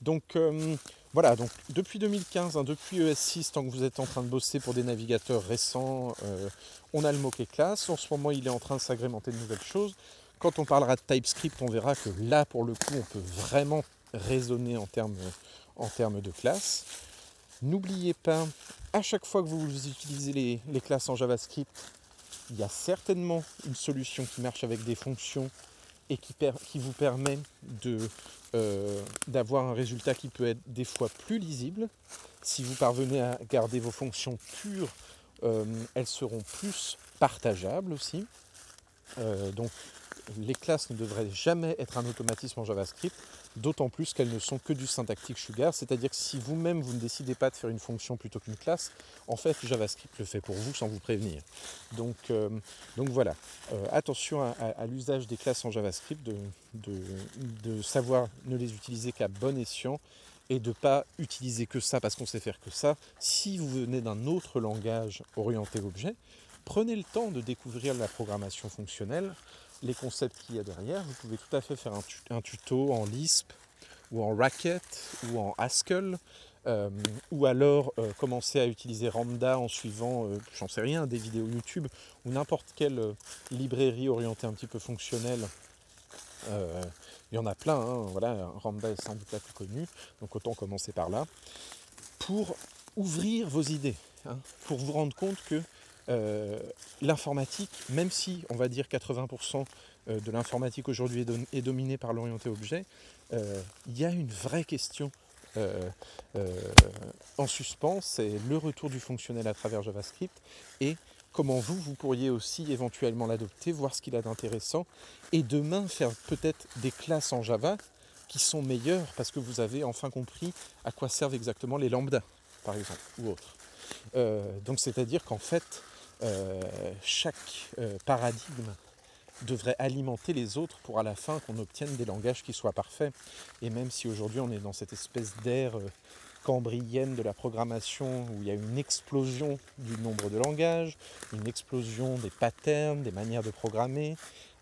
Donc, euh, voilà, donc depuis 2015, hein, depuis ES6, tant que vous êtes en train de bosser pour des navigateurs récents, euh, on a le mot classe. En ce moment, il est en train de s'agrémenter de nouvelles choses. Quand on parlera de TypeScript, on verra que là, pour le coup, on peut vraiment raisonner en termes, termes de classe. N'oubliez pas, à chaque fois que vous utilisez les classes en JavaScript, il y a certainement une solution qui marche avec des fonctions et qui, vous permet euh, d'avoir un résultat qui peut être des fois plus lisible. Si vous parvenez à garder vos fonctions pures, euh, elles seront plus partageables aussi. Euh, donc les classes ne devraient jamais être un automatisme en JavaScript, d'autant plus qu'elles ne sont que du syntactique sugar, c'est-à-dire que si vous-même vous ne décidez pas de faire une fonction plutôt qu'une classe, en fait JavaScript le fait pour vous sans vous prévenir. Donc, euh, voilà, euh, attention à, l'usage des classes en JavaScript, de, de, savoir ne les utiliser qu'à bon escient et de ne pas utiliser que ça parce qu'on sait faire que ça. Si vous venez d'un autre langage orienté objet, prenez le temps de découvrir la programmation fonctionnelle les concepts qu'il y a derrière. Vous pouvez tout à fait faire un, tuto en Lisp ou en Racket ou en Haskell. Euh, ou alors euh, commencer à utiliser Ramda en suivant, euh, j'en sais rien, des vidéos YouTube ou n'importe quelle librairie orientée un petit peu fonctionnelle. il y en a plein, hein, voilà, Ramda est sans doute la plus connue, donc autant commencer par là, pour ouvrir vos idées, hein, pour vous rendre compte que euh, l'informatique, même si on va dire 80% euh, de l'informatique aujourd'hui est, dominée par l'orienté objet, euh, il y a une vraie question en suspens, c'est le retour du fonctionnel à travers JavaScript et comment vous, vous pourriez aussi éventuellement l'adopter, voir ce qu'il a d'intéressant, et demain faire peut-être des classes en Java qui sont meilleures parce que vous avez enfin compris à quoi servent exactement les lambdas, par exemple, ou autres. donc c'est-à-dire qu'en fait, chaque paradigme devrait alimenter les autres pour à la fin qu'on obtienne des langages qui soient parfaits. Et même si aujourd'hui on est dans cette espèce d'ère euh, cambrienne de la programmation où il y a une explosion du nombre de langages, une explosion des patterns, des manières de programmer,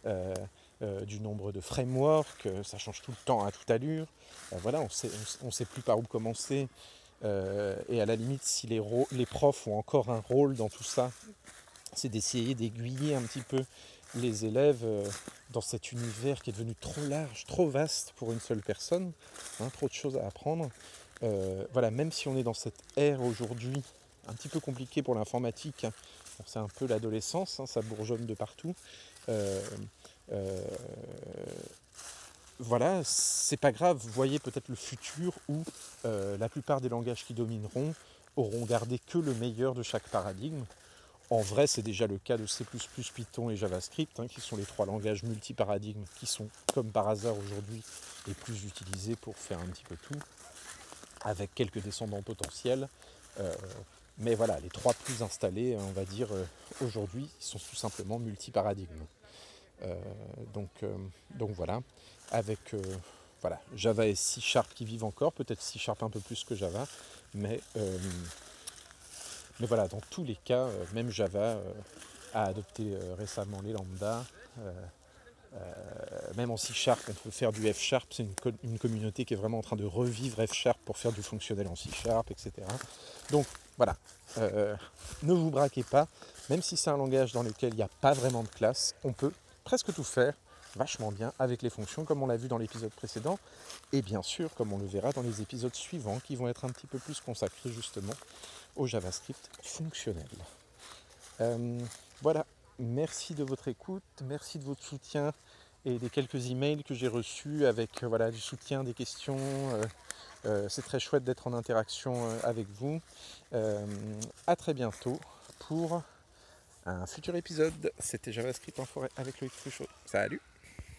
euh, euh, du nombre de frameworks, ça change tout le temps à toute allure. voilà, on ne sait plus par où commencer. Et à la limite, si les, les profs ont encore un rôle dans tout ça, c'est d'essayer d'aiguiller un petit peu les élèves euh, dans cet univers qui est devenu trop large, trop vaste pour une seule personne, hein, trop de choses à apprendre. Euh, voilà, même si on est dans cette ère aujourd'hui un petit peu compliquée pour l'informatique, hein, c'est un peu l'adolescence, hein, ça bourgeonne de partout. Euh, voilà, c'est pas grave, vous voyez peut-être le futur où la plupart des langages qui domineront auront gardé que le meilleur de chaque paradigme. En vrai, c'est déjà le cas de C++, Python et JavaScript, hein, qui sont les trois langages multiparadigmes qui sont, comme par hasard aujourd'hui, les plus utilisés pour faire un petit peu tout, avec quelques descendants potentiels. Euh, mais voilà, les trois plus installés, on va dire, euh, aujourd'hui, sont tout simplement multiparadigmes. Euh, donc, donc voilà, avec voilà, Java et C Sharp qui vivent encore, peut-être C Sharp un peu plus que Java, mais mais voilà, dans tous les cas, euh, même Java euh, a adopté euh, récemment les lambda. même en C Sharp, on peut faire du F Sharp. C'est une, communauté qui est vraiment en train de revivre F Sharp pour faire du fonctionnel en C Sharp, etc. Donc voilà, ne vous braquez pas. Même si c'est un langage dans lequel il n'y a pas vraiment de classe, on peut presque tout faire vachement bien avec les fonctions comme on l'a vu dans l'épisode précédent et bien sûr comme on le verra dans les épisodes suivants qui vont être un petit peu plus consacrés justement au JavaScript fonctionnel. Euh, voilà, merci de votre écoute, merci de votre soutien et des quelques emails que j'ai reçus avec euh, voilà, du soutien, des questions. Euh, c'est très chouette d'être en interaction avec vous. à très bientôt pour un futur épisode. C'était JavaScript en forêt avec Loïc Fouchot. Salut